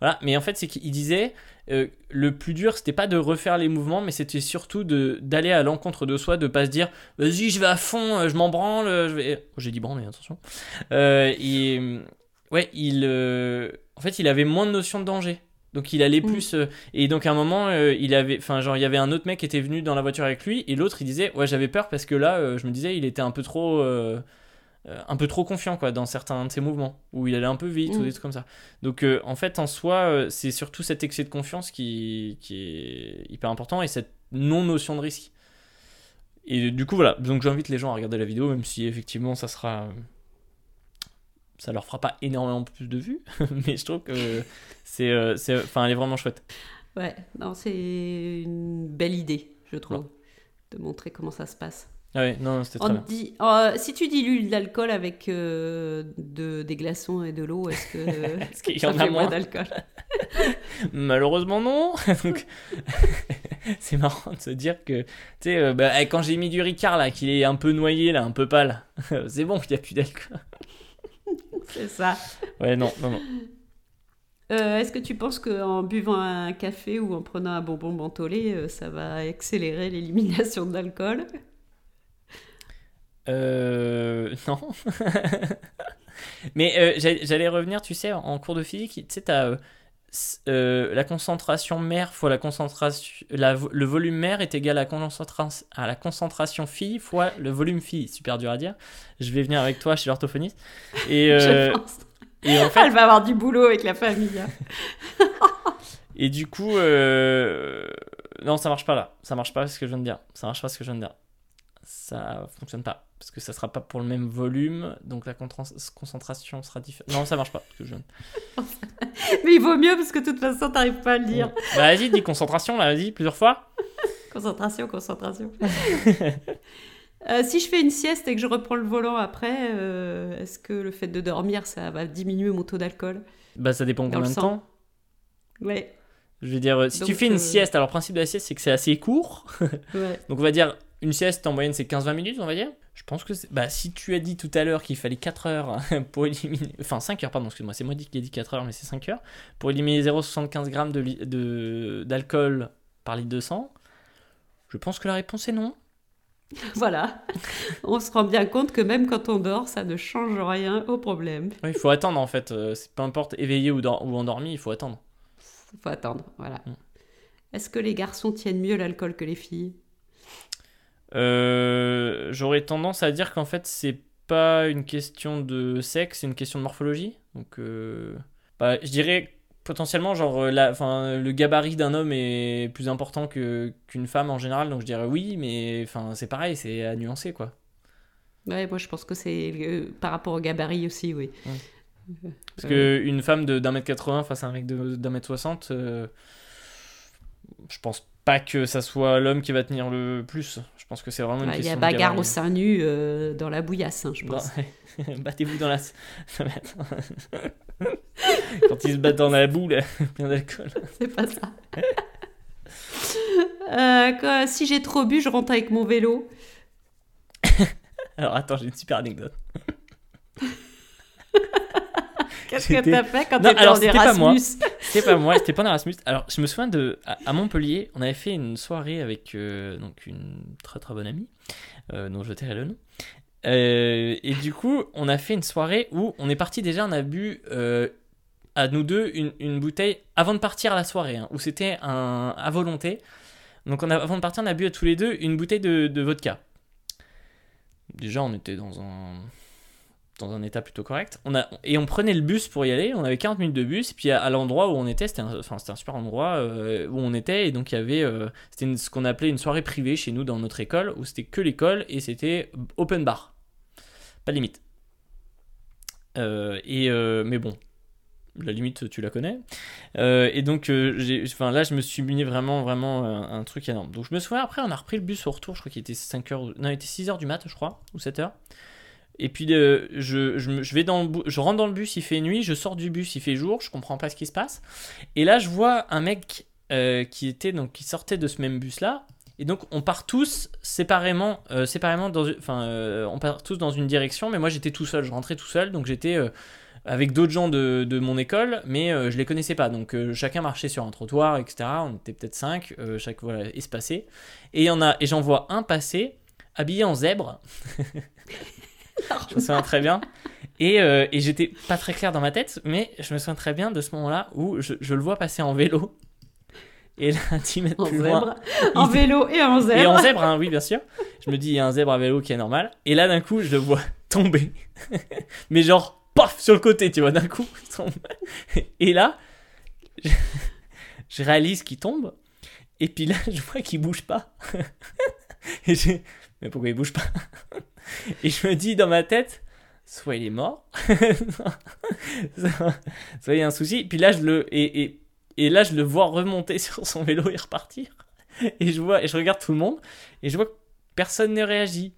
voilà. Mais en fait, c'est qu'il disait. euh, le plus dur, c'était pas de refaire les mouvements, mais c'était surtout d'aller à l'encontre de soi, de pas se dire vas-y, je vais à fond, euh, je m'en branle, je vais. Oh, J'ai dit branle, mais attention. Euh, et ouais, il, en fait, il avait moins de notion de danger. Donc il allait Mm. plus euh, et donc à un moment euh, il avait enfin genre il y avait un autre mec qui était venu dans la voiture avec lui et l'autre il disait ouais j'avais peur parce que là euh, je me disais il était un peu trop un peu trop confiant quoi dans certains de ses mouvements où il allait un peu vite ou Mm. des trucs comme ça donc en fait en soi c'est surtout cet excès de confiance qui, qui est hyper important et cette non notion de risque et du coup voilà donc j'invite les gens à regarder la vidéo même si effectivement ça sera ça leur fera pas énormément plus de vues mais je trouve que c'est euh, c'est enfin elle est vraiment chouette Ouais, non, c'est une belle idée, je trouve, de montrer comment ça se passe. ah ouais non c'était très bien dit, euh, si tu dilues l'alcool avec euh, de, des glaçons et de l'eau, est-ce que Est-ce qu'il y en a moins d'alcool? Malheureusement non. Donc c'est marrant de se dire que tu sais euh, bah, quand j'ai mis du Ricard là qu'il est un peu noyé là, un peu pâle. c'est bon, il y a plus d'alcool. C'est ça. Ouais, non, non non. Euh, Est-ce que tu penses qu'en buvant un café ou en prenant un bonbon mentholé, euh, ça va accélérer l'élimination de l'alcool? Euh non. Mais euh, j'allais j'allais revenir, tu sais, en cours de physique, tu sais t'as euh, la concentration mère fois la concentration la le volume mère est égal à, concentra- à la concentration fille fois le volume fille super dur à dire je vais venir avec toi chez l'orthophoniste et, euh, et en fait Elle va avoir du boulot avec la famille. hein. Et du coup, euh, non, ça marche pas là. Ça marche pas ce que je viens de dire. Ça marche pas ce que je viens de dire. Ça fonctionne pas. Parce que ça sera pas pour le même volume. Donc la concentration sera différente. Non, ça marche pas. Ce que je. Mais il vaut mieux parce que de toute façon, t'arrives pas à le dire. Bah, vas-y, dis concentration là, vas-y, plusieurs fois. Concentration, concentration. Euh, si je fais une sieste et que je reprends le volant après, euh, est-ce que le fait de dormir, ça va diminuer mon taux d'alcool? Bah, ça dépend combien de temps. Ouais, Je veux dire, si tu fais une euh, sieste, alors le principe de la sieste, c'est que c'est assez court. ouais. Donc on va dire, une sieste en moyenne, c'est 15-20 minutes, on va dire. Je pense que c'est... Bah, si tu as dit tout à l'heure qu'il fallait 4 heures pour éliminer... Enfin, 5 heures, pardon, excuse-moi, c'est moi qui ai dit 4 heures, mais c'est 5 heures. Pour éliminer 0,75 grammes de d'alcool par litre de sang, je pense que la réponse est non. Voilà. On se rend bien compte que même quand on dort, ça ne change rien au problème. Il faut attendre, en fait. Euh, c'est- peu importe, éveillé ou, dor- ou endormi, il faut attendre. Il faut attendre, voilà. Mm. Est-ce que les garçons tiennent mieux l'alcool que les filles? Euh, J'aurais tendance à dire qu'en fait, c'est pas une question de sexe, c'est une question de morphologie. Donc, euh, bah, je dirais potentiellement, genre, euh, la, le gabarit d'un homme est plus important que qu'une femme en général. Donc, je dirais oui, mais enfin, c'est pareil, c'est à nuancer, quoi. Ouais, moi je pense que c'est euh, par rapport au gabarit aussi, oui. Parce que une femme de d'un mètre 80 face à un mec de- d'un mètre 60, euh, je pense pas que ça soit l'homme qui va tenir le plus. Je pense que c'est vraiment une Ouais, Il y question a bagarre au sein nu euh, dans la bouillasse, hein, je pense. Battez-vous dans la. Quand ils se battent dans la boue, là, plein d'alcool. C'est pas ça. Euh, quoi, si j'ai trop bu, je rentre avec mon vélo. Alors attends, j'ai une super anecdote. Qu'est-ce que t'as fait quand t'étais en c'était pas moi. C'était pas moi, c'était pas en Erasmus. Alors je me souviens de. À, Montpellier, on avait fait une soirée avec euh, donc une très très bonne amie, euh, dont je tairai le nom. Euh, et du coup, on a fait une soirée où on est parti déjà, on a bu à nous deux une, une bouteille avant de partir à la soirée, hein, où c'était un à volonté. Donc avant de partir, on a bu à tous les deux une bouteille de vodka. Déjà, on était dans un dans un état plutôt correct. On a, et on prenait le bus pour y aller. On avait 40 minutes de bus. Et puis à, l'endroit où on était, c'était un, enfin, un super endroit euh, où on était. Et donc il y avait, euh, c'était ce qu'on appelait une soirée privée chez nous dans notre école, où c'était que l'école et c'était open bar. Pas de limite. Euh, et, mais bon, la limite, tu la connais. Et donc, enfin, là, je me suis mis vraiment, vraiment un, un truc énorme. Donc, je me souviens, après, on a repris le bus au retour. Je crois qu'il était 5 heures, non, il était 6 heures du mat, je crois, ou 7 heures. Et puis, euh, je, je, vais dans le, je rentre dans le bus, il fait nuit, je sors du bus, il fait jour, je comprends pas ce qui se passe. Et là, je vois un mec euh, qui était, donc, qui sortait de ce même bus-là. Et donc, on part tous séparément, euh, séparément dans, enfin, on part tous dans une direction, mais moi, j'étais tout seul, je rentrais tout seul, donc j'étais avec d'autres gens de, de mon école, mais je les connaissais pas. Donc chacun marchait sur un trottoir, etc. On était peut-être cinq, chaque voilà espacé. Et y en a, et j'en vois un passer habillé en zèbre. je me souviens très bien. Et, euh, et j'étais pas très clair dans ma tête, mais je me souviens très bien de ce moment-là où je, je le vois passer en vélo. Et là, 10 mètres En plus loin, zèbre. En il- vélo et en zèbre. et en zèbre, hein, oui, bien sûr. Je me dis, il y a un zèbre à vélo qui est normal. Et là, d'un coup, je le vois tomber. Mais genre, paf, sur le côté, tu vois, d'un coup. il tombe. Et là, je, je réalise qu'il tombe. Et puis là, je vois qu'il bouge pas. Et je... Mais pourquoi il bouge pas Et je me dis dans ma tête, soit il est mort, soit il y a un souci. Puis là, je le... Et, et, et là, je le vois remonter sur son vélo et repartir. Et je vois, et je regarde tout le monde, et je vois que personne ne réagit.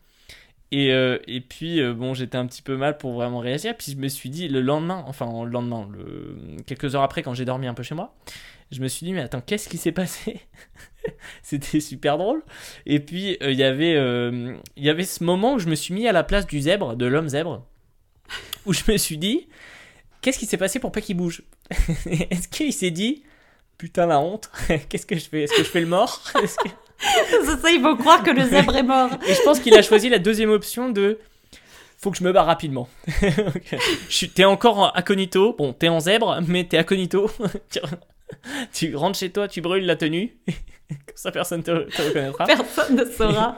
Et, euh, et puis, euh, bon, j'étais un petit peu mal pour vraiment réagir. Puis je me suis dit, le lendemain, enfin, le lendemain, le... quelques heures après, quand j'ai dormi un peu chez moi, je me suis dit, mais attends, qu'est-ce qui s'est passé? C'était super drôle. Et puis, euh, il y avait, il y avait ce moment où je me suis mis à la place du zèbre, de l'homme zèbre, où je me suis dit, qu'est-ce qui s'est passé pour pas qu'il bouge? Est-ce qu'il s'est dit, putain, la honte, qu'est-ce que je fais? Est-ce que je fais le mort? Que- C'est ça, ils vont croire que le zèbre est mort. Et je pense qu'il a choisi la deuxième option de faut que je me barre rapidement. T'es encore en incognito. Bon, t'es en zèbre, mais t'es incognito. tu, rentres chez toi, tu brûles la tenue. Comme ça, personne te, te reconnaîtra. Personne ne saura.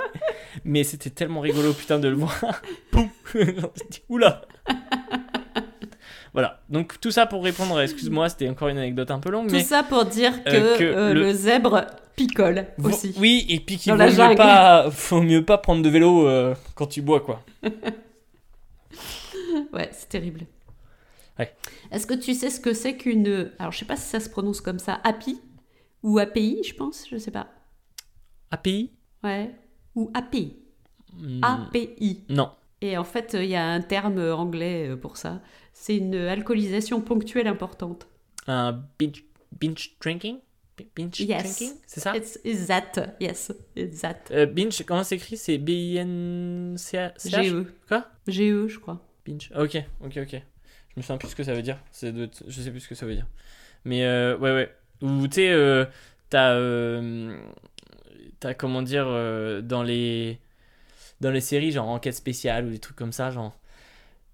Mais c'était tellement rigolo, putain, de le voir. Poum Oula Voilà. Donc, tout ça pour répondre, excuse-moi, c'était encore une anecdote un peu longue, Tout mais. ça pour dire que, euh, que euh, le- le... zèbre picole aussi. Oui, et puis qu'il vaut mieux pas, faut mieux pas prendre de vélo euh, quand tu bois, quoi. Ouais, c'est terrible. Ouais. Est-ce que tu sais ce que c'est qu'une. Alors, je sais pas si ça se prononce comme ça. API Ou API, je pense Je sais pas. API Ouais. Ou API. Hmm, API. Non. Et en fait, il y a un terme anglais euh, pour ça. C'est une alcoolisation ponctuelle importante. Un binge, binge drinking? Binge Yes. drinking? C'est ça? It's, it's that. Yes, it's that. Euh, Binge, comment c'est écrit? C'est B-I-N-C-H GE. Quoi? GE, je crois. Binge. Ok, ok, ok. Je me souviens plus ce que ça veut dire. C'est de... Je sais plus ce que ça veut dire. Mais euh, ouais, ouais. Ou tu sais, euh, t'as. euh, t'as comment dire. dans les. Dans les séries, genre enquête spéciale ou des trucs comme ça, genre.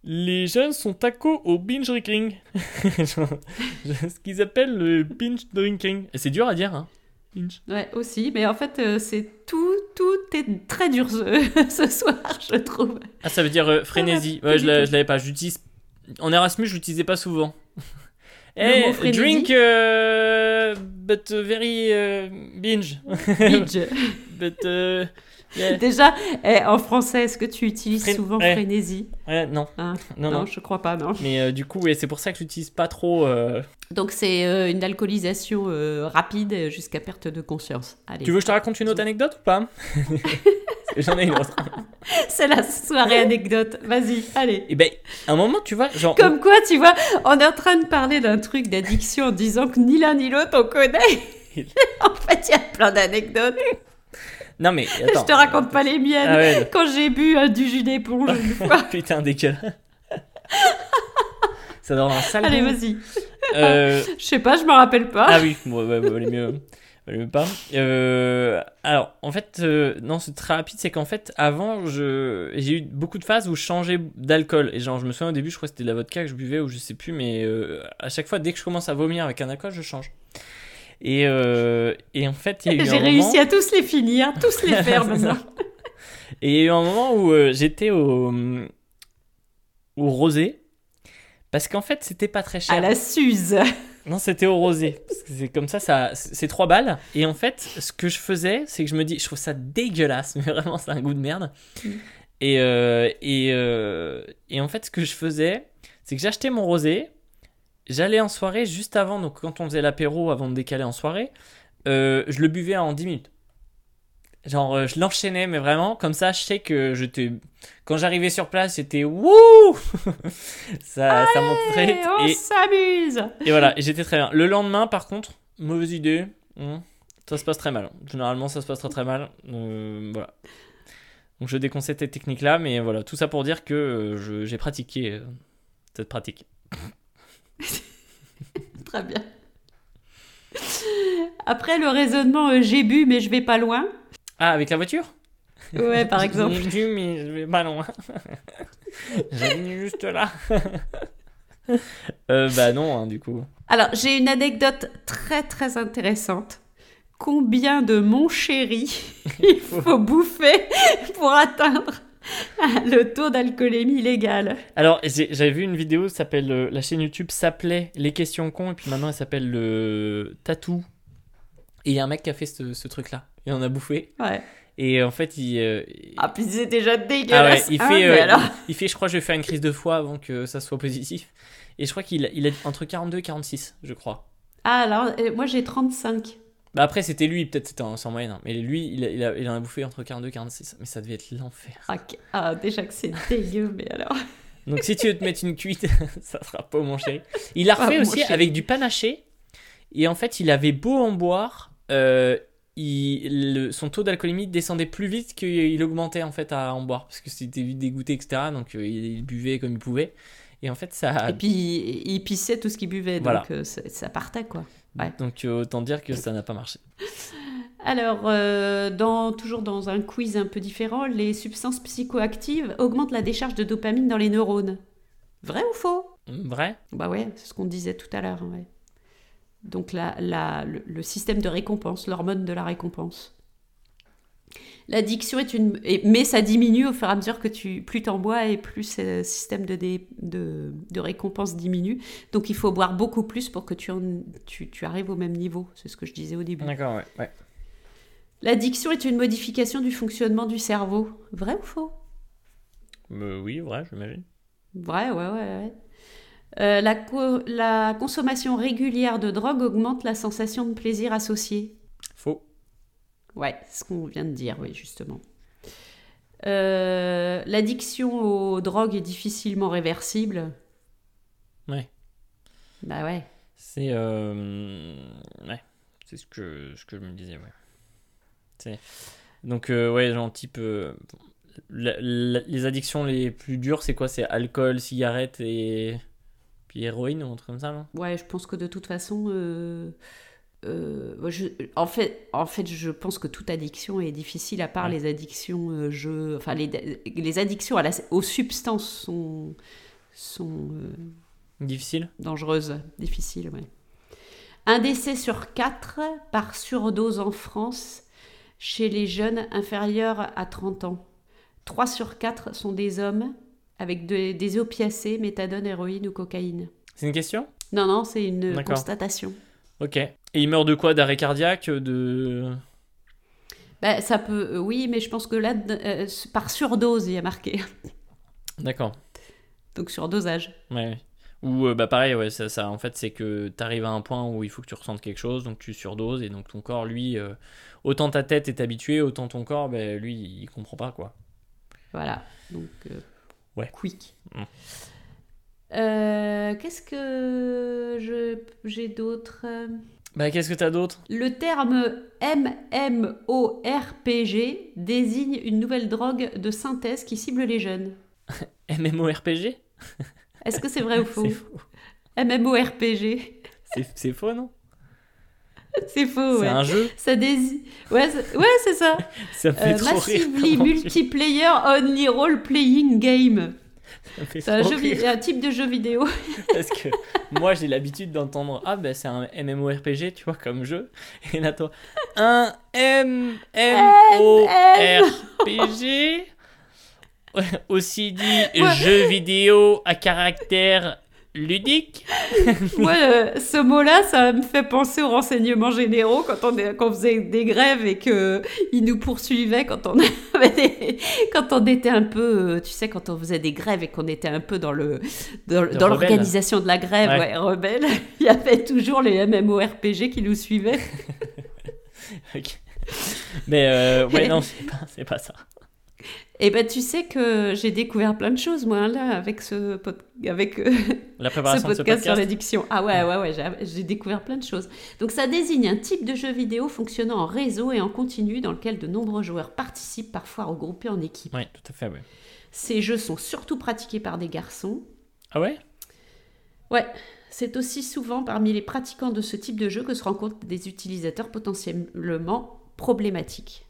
Les jeunes sont accros au binge drinking. Ce qu'ils appellent le binge drinking. C'est dur à dire, hein. Binge. Ouais, aussi. Mais en fait, euh, c'est tout, tout est très dur ce, ce soir, je trouve. Ah, ça veut dire euh, frénésie. pas Ouais, je l'avais pas. J'utilise. En Erasmus, je l'utilisais pas souvent. Eh, frénésie drink, euh, but very binge. Binge. but, yeah. Déjà, eh, en français, est-ce que tu utilises Fré- souvent ouais. frénésie Ouais, non, Hein non, non. je crois pas, non. Mais euh, du coup, ouais, c'est pour ça que j'utilise pas trop. euh. Donc c'est euh, une alcoolisation rapide jusqu'à perte de conscience. Allez. Tu veux que je te raconte une autre anecdote ou pas J'en ai une autre. C'est la soirée anecdote. Vas-y, allez. Et ben, à un moment, tu vois, genre. Comme quoi, tu vois, on est en train de parler d'un truc d'addiction en disant que ni l'un ni l'autre on connaît. en fait, il y a plein d'anecdotes. Non, mais attends. Je te raconte pas les miennes. Ah ouais. Quand j'ai bu euh, du jus d'éponge une fois. Putain, dégueulasse. ça donne un sale Allez, vas-y. Euh, Je sais pas, je m'en rappelle pas. Ah oui, bon, ouais, bah, valait mieux, pas. Euh, alors, en fait, euh, non, c'est très rapide, c'est qu'en fait, avant, je, j'ai eu beaucoup de phases où je changeais d'alcool. Et genre, je me souviens au début, je crois que c'était de la vodka que je buvais ou je sais plus, mais euh, à chaque fois, dès que je commence à vomir avec un alcool, je change. Et, euh, et en fait, il y a eu J'ai réussi moment... à tous les finir, tous les faire maintenant. Et il y a eu un moment où euh, j'étais au, au rosé. Parce qu'en fait, c'était pas très cher. À la Suze. Non, c'était au rosé. Parce que c'est comme ça, ça c'est trois balles. Et en fait, ce que je faisais, c'est que je me dis, je trouve ça dégueulasse, mais vraiment, c'est un goût de merde. Mm. Et, euh, et, et en fait, ce que je faisais, c'est que j'achetais mon rosé, j'allais en soirée juste avant, donc quand on faisait l'apéro avant de décaler en soirée, euh, je le buvais en 10 minutes. Genre, euh, je l'enchaînais, mais vraiment, comme ça, je sais que j'étais. Quand j'arrivais sur place, j'étais wouh Ça, ça montrait. Et on Et, s'amuse. et voilà, j'étais très bien. Le lendemain, par contre, mauvaise idée. hmm, ça se passe très mal. Généralement, ça se passe très très mal. Euh, voilà. Donc, je déconseille cette technique-là, mais voilà, tout ça pour dire que j'ai pratiqué cette pratique. Très bien. Après le raisonnement, euh, j'ai bu mais je vais pas loin. Ah, avec la voiture? Ouais, par exemple. J'ai vu, mais je vais pas loin. J'habite juste là. euh, bah non, hein, du coup. Alors, j'ai une anecdote très très intéressante. Combien de mon chéri il faut bouffer pour atteindre le taux d'alcoolémie légal. Alors, j'avais vu une vidéo, s'appelle euh, la chaîne YouTube s'appelait Les questions cons, et puis maintenant elle s'appelle le Tatou. Et il y a un mec qui a fait ce, ce truc-là. Il en a bouffé. Ouais. Et en fait, il, euh, il- Ah, puis c'est déjà Ah ouais, dégueulasse. il hein, fait, euh, alors... il fait, je crois, je vais faire une crise de foie avant que ça soit positif. Et je crois qu'il il est entre 42 et 46, je crois. Ah, alors, euh, moi j'ai 35. Bah après, c'était lui, peut-être c'était en, en moyenne. hein. Mais lui, il, a- il, a- il en a bouffé entre 42 et 46. Mais ça devait être l'enfer. Ah, ah, déjà que c'est dégueu, mais alors. Donc si tu veux te mettre une cuite, ça sera pas mon chéri. Il a Pas refait aussi avec du panaché. Et en fait, il avait beau en boire, euh, il, le- son taux d'alcoolémie descendait plus vite qu'il augmentait en fait à en boire. Parce que c'était vite dégoûté, etc. Donc euh, il, il buvait comme il pouvait. Et en fait, ça... Et puis, il pissait tout ce qu'il buvait, donc Voilà. euh, ça, ça partait, quoi. Ouais. Donc euh, autant dire que ça n'a pas marché. Alors, euh, dans, toujours dans un quiz un peu différent, les substances psychoactives augmentent la décharge de dopamine dans les neurones. Vrai ou faux? Vrai Bah ouais, c'est ce qu'on disait tout à l'heure. ouais. Donc la, la- le, le système de récompense, l'hormone de la récompense. L'addiction est une... et- mais ça diminue au fur et à mesure que tu... Plus t'en bois et plus ce système de, dé- de, de récompense diminue. Donc il faut boire beaucoup plus pour que tu, en- tu, tu arrives au même niveau. C'est ce que je disais au début. D'accord, ouais. ouais. L'addiction est une modification du fonctionnement du cerveau. Vrai ou faux? Euh, oui, vrai, j'imagine. Vrai, ouais, ouais, ouais. Euh, la, co- la consommation régulière de drogue augmente la sensation de plaisir associée. Faux. Ouais, c'est ce qu'on vient de dire, oui, justement. Euh, L'addiction aux drogues est difficilement réversible. Ouais. Bah ouais. C'est euh, ouais, c'est ce que ce que je me disais ouais. C'est donc euh, ouais genre type euh, la- la- les addictions les plus dures c'est quoi? C'est alcool cigarette et puis héroïne ou un truc comme ça non? Ouais, je pense que de toute façon, euh, je- en, fait, en fait, je pense que toute addiction est difficile, à part Ouais. les addictions euh, jeux. Enfin, les, les addictions à la- aux substances sont, sont euh, difficile dangereuses, difficiles, ouais. Un décès sur quatre par surdose en France chez les jeunes inférieurs à 30 ans. 3 sur 4 sont des hommes avec de- des opiacés, méthadone, héroïne ou cocaïne. c'est une question? Non, non, c'est une constatation. Ok et il meurt de quoi? D'arrêt cardiaque de Bah, ça peut, euh, oui, mais je pense que là, euh, par surdose, il y a marqué. d'accord Donc surdosage. ouais ou euh, bah pareil ouais ça, ça en fait c'est que t'arrives à un point où il faut que tu ressentes quelque chose donc tu surdoses et donc ton corps lui euh, autant ta tête est habituée autant ton corps ben lui il comprend pas quoi Voilà. Donc, Ouais. quick. Mm. Euh, Qu'est-ce que je- j'ai d'autre? Bah, qu'est-ce que t'as d'autre? Le terme MMORPG désigne une nouvelle drogue de synthèse qui cible les jeunes. MMORPG Est-ce que c'est vrai ou faux? C'est faux. MMORPG. C'est- C'est faux, non? C'est faux, C'est ouais. un jeu? Ça désigne. Ouais, c'est- ouais, c'est ça. Ça me fait Euh, trop rire. massively tu- multiplayer only role playing game. C'est un, type de jeu vidéo. Parce que moi, j'ai l'habitude d'entendre Ah, bah, c'est un MMORPG, tu vois, comme jeu. Et là, toi, un MMORPG Aussi dit, Ouais. jeu vidéo à caractère ludique. Moi, euh, ce mot-là, ça me fait penser aux renseignements généraux quand on, est- quand on faisait des grèves et qu'ils nous poursuivaient quand on, avait des- quand on était un peu, euh, tu sais, quand on faisait des grèves et qu'on était un peu dans le dans, l'organisation de la grève, Ouais. ouais, rebelle, il y avait toujours les MMORPG qui nous suivaient. Ok. Mais euh, ouais, non, c'est pas, c'est pas ça. Et ben, tu sais que j'ai découvert plein de choses, moi, là, avec ce, pod- avec, euh, La ce préparation de ce podcast sur l'addiction. Ah ouais, ouais, ouais, j'ai- découvert plein de choses. Donc ça désigne un type de jeu vidéo fonctionnant en réseau et en continu dans lequel de nombreux joueurs participent, parfois regroupés en équipe. Ouais, tout à fait, ouais. Ces jeux sont surtout pratiqués par des garçons. Ah ouais? Ouais, c'est aussi souvent parmi les pratiquants de ce type de jeu que se rencontrent des utilisateurs potentiellement problématiques.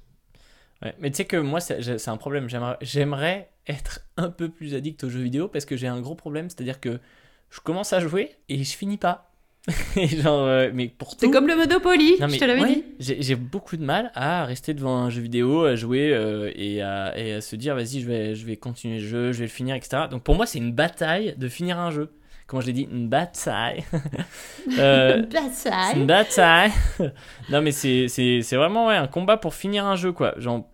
Ouais, mais tu sais que moi, c'est un problème. J'aimerais- être un peu plus addict aux jeux vidéo parce que j'ai un gros problème, c'est-à-dire que je commence à jouer et je finis pas. Genre, euh, mais pour C'est comme le Monopoly, Non, je mais te l'avais ouais, dit. J'ai j'ai beaucoup de mal à rester devant un jeu vidéo, à jouer euh, et, à, et à se dire vas-y, je vais, je vais continuer le jeu, je vais le finir, etc. Donc pour moi, c'est une bataille de finir un jeu. Comment je l'ai dit? Une bataille. Euh, c'est une bataille. non, mais c'est c'est- c'est vraiment ouais, un combat pour finir un jeu, quoi. Genre,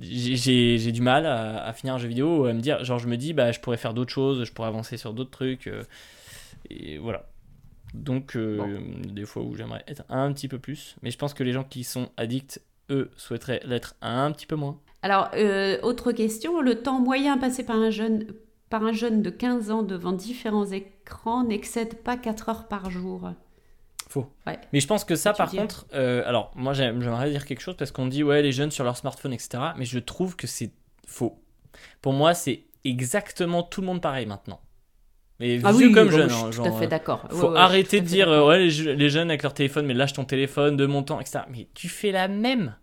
j'ai- du mal à, à finir un jeu vidéo, à me dire, genre, je me dis, bah, je pourrais faire d'autres choses, je pourrais avancer sur d'autres trucs. euh, et voilà. Donc, euh, des fois où j'aimerais être un petit peu plus. Mais je pense que les gens qui sont addicts, eux, souhaiteraient l'être un petit peu moins. Alors, euh, autre question, le temps moyen passé par un jeune par un jeune de 15 ans devant différents écrans n'excède pas 4 heures par jour. Faux. Ouais. Mais je pense que ça, par contre, euh, alors moi j'aime- j'aimerais dire quelque chose parce qu'on dit ouais les jeunes sur leur smartphone, etc. Mais je trouve que c'est faux. Pour moi, c'est exactement tout le monde pareil maintenant. Mais vieux comme bon, jeune. je hein, suis genre, tout à fait euh, d'accord. Faut ouais, je arrêter suis de dire euh, ouais les, je- les jeunes avec leur téléphone, mais lâche ton téléphone de mon temps, etc. Mais tu fais la même.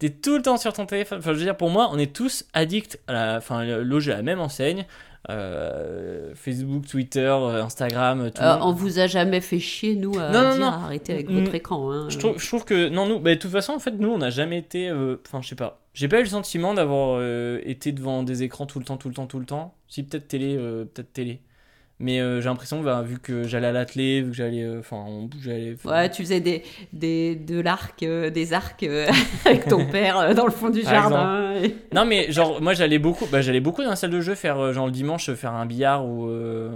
T'es tout le temps sur ton téléphone. Enfin, je veux dire, pour moi, on est tous addicts à la, enfin, loger à la même enseigne. Euh, Facebook, Twitter, euh, Instagram, tout le Euh, on vous a jamais fait chier, nous, à Non, non, dire non. arrêtez avec Mm. votre écran. hein. Je trouve, je trouve que non nous bah, de toute façon en fait nous on n'a jamais été euh, enfin je sais pas j'ai pas eu le sentiment d'avoir euh, été devant des écrans tout le temps tout le temps tout le temps si peut-être télé euh, peut-être télé mais euh, j'ai l'impression bah, vu que j'allais à l'athlé vu que j'allais euh, enfin on bougeait enfin, Ouais, tu faisais des, des, de l'arc, euh, des arcs euh, avec ton père euh, dans le fond du Par jardin. et- non mais genre moi j'allais beaucoup bah, j'allais beaucoup dans la salle de jeu faire euh, genre le dimanche faire un billard ou euh,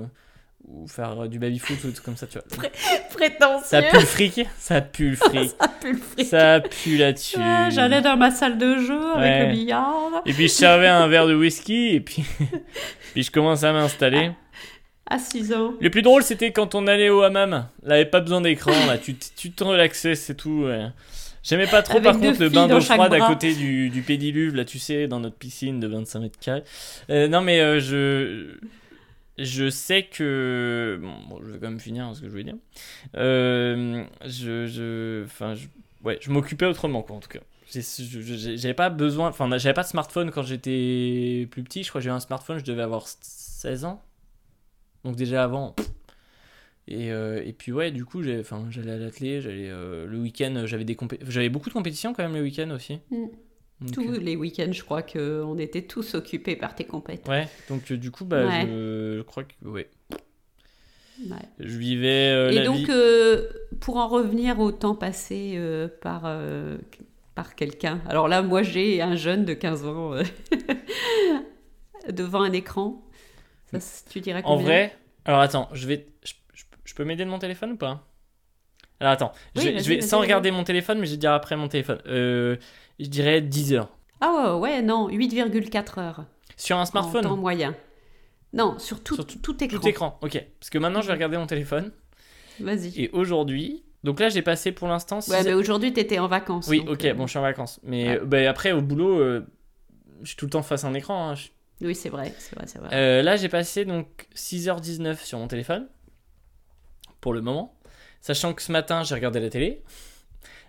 ou faire euh, du baby foot ou des trucs comme ça tu vois Prétentieux. ça pue le fric ça pue le fric Ça pue le fric. ça pue là-dessus Ouais, J'allais dans ma salle de jeu avec Ouais. le billard. Et puis je servais un verre de whisky et puis, puis je commence à m'installer. À 6 ans. Le plus drôle c'était quand on allait au hammam. Là, il n'y avait pas besoin d'écran, là, tu, tu te relaxais, c'est tout. ouais. J'aimais pas trop Avec par contre le bain d'eau froide à côté du, du pédiluve, là tu sais, dans notre piscine de 25 mètres carrés. Euh, non mais euh, je... Je sais que... Bon, bon, je vais quand même finir hein, ce que je voulais dire. Euh, je... je... Enfin, je... Ouais, je m'occupais autrement quoi en tout cas. J'avais pas besoin... Enfin, j'avais pas de smartphone quand j'étais plus petit. Je crois que j'ai eu un smartphone, je devais avoir 16 ans. Donc déjà avant... Et, euh, et puis ouais, du coup, j'allais à l'atelier, j'allais euh, le week-end, j'avais des j'avais beaucoup de compétitions quand même le week-end aussi. Mm. Donc, Tous euh, les week-ends, je crois qu'on était tous occupés par tes compètes. Ouais, donc du coup, bah, Ouais. je, je crois que ouais, Ouais. je vivais Et la donc, vie. pour en revenir au temps passé par, par quelqu'un. Alors là, moi, j'ai un jeune de 15 ans devant un écran. Ça, tu dirais En combien vrai, alors attends, je vais, je, je- je peux m'aider de mon téléphone ou pas? Alors attends, je Oui, vais, je sans regarder mon téléphone, mais je vais dire après mon téléphone. Euh, je dirais 10 heures Ah ouais, ouais, non, 8,4 heures sur un en temps smartphone. moyen. Non, sur tout, Sur tout- tout écran. Tout écran, ok. Parce que maintenant, je vais regarder mon téléphone. Vas-y. Et aujourd'hui, donc là, j'ai passé pour l'instant. Ouais, mais aujourd'hui, t'étais en vacances. Oui, donc, ok, euh, bon, je suis en vacances. Mais ouais. euh, bah, après, au boulot, euh, je suis tout le temps face à un écran. hein. Je- Oui, c'est vrai, c'est vrai, c'est vrai. Euh, là, j'ai passé donc 6h19 sur mon téléphone. Pour le moment. Sachant que ce matin, j'ai regardé la télé.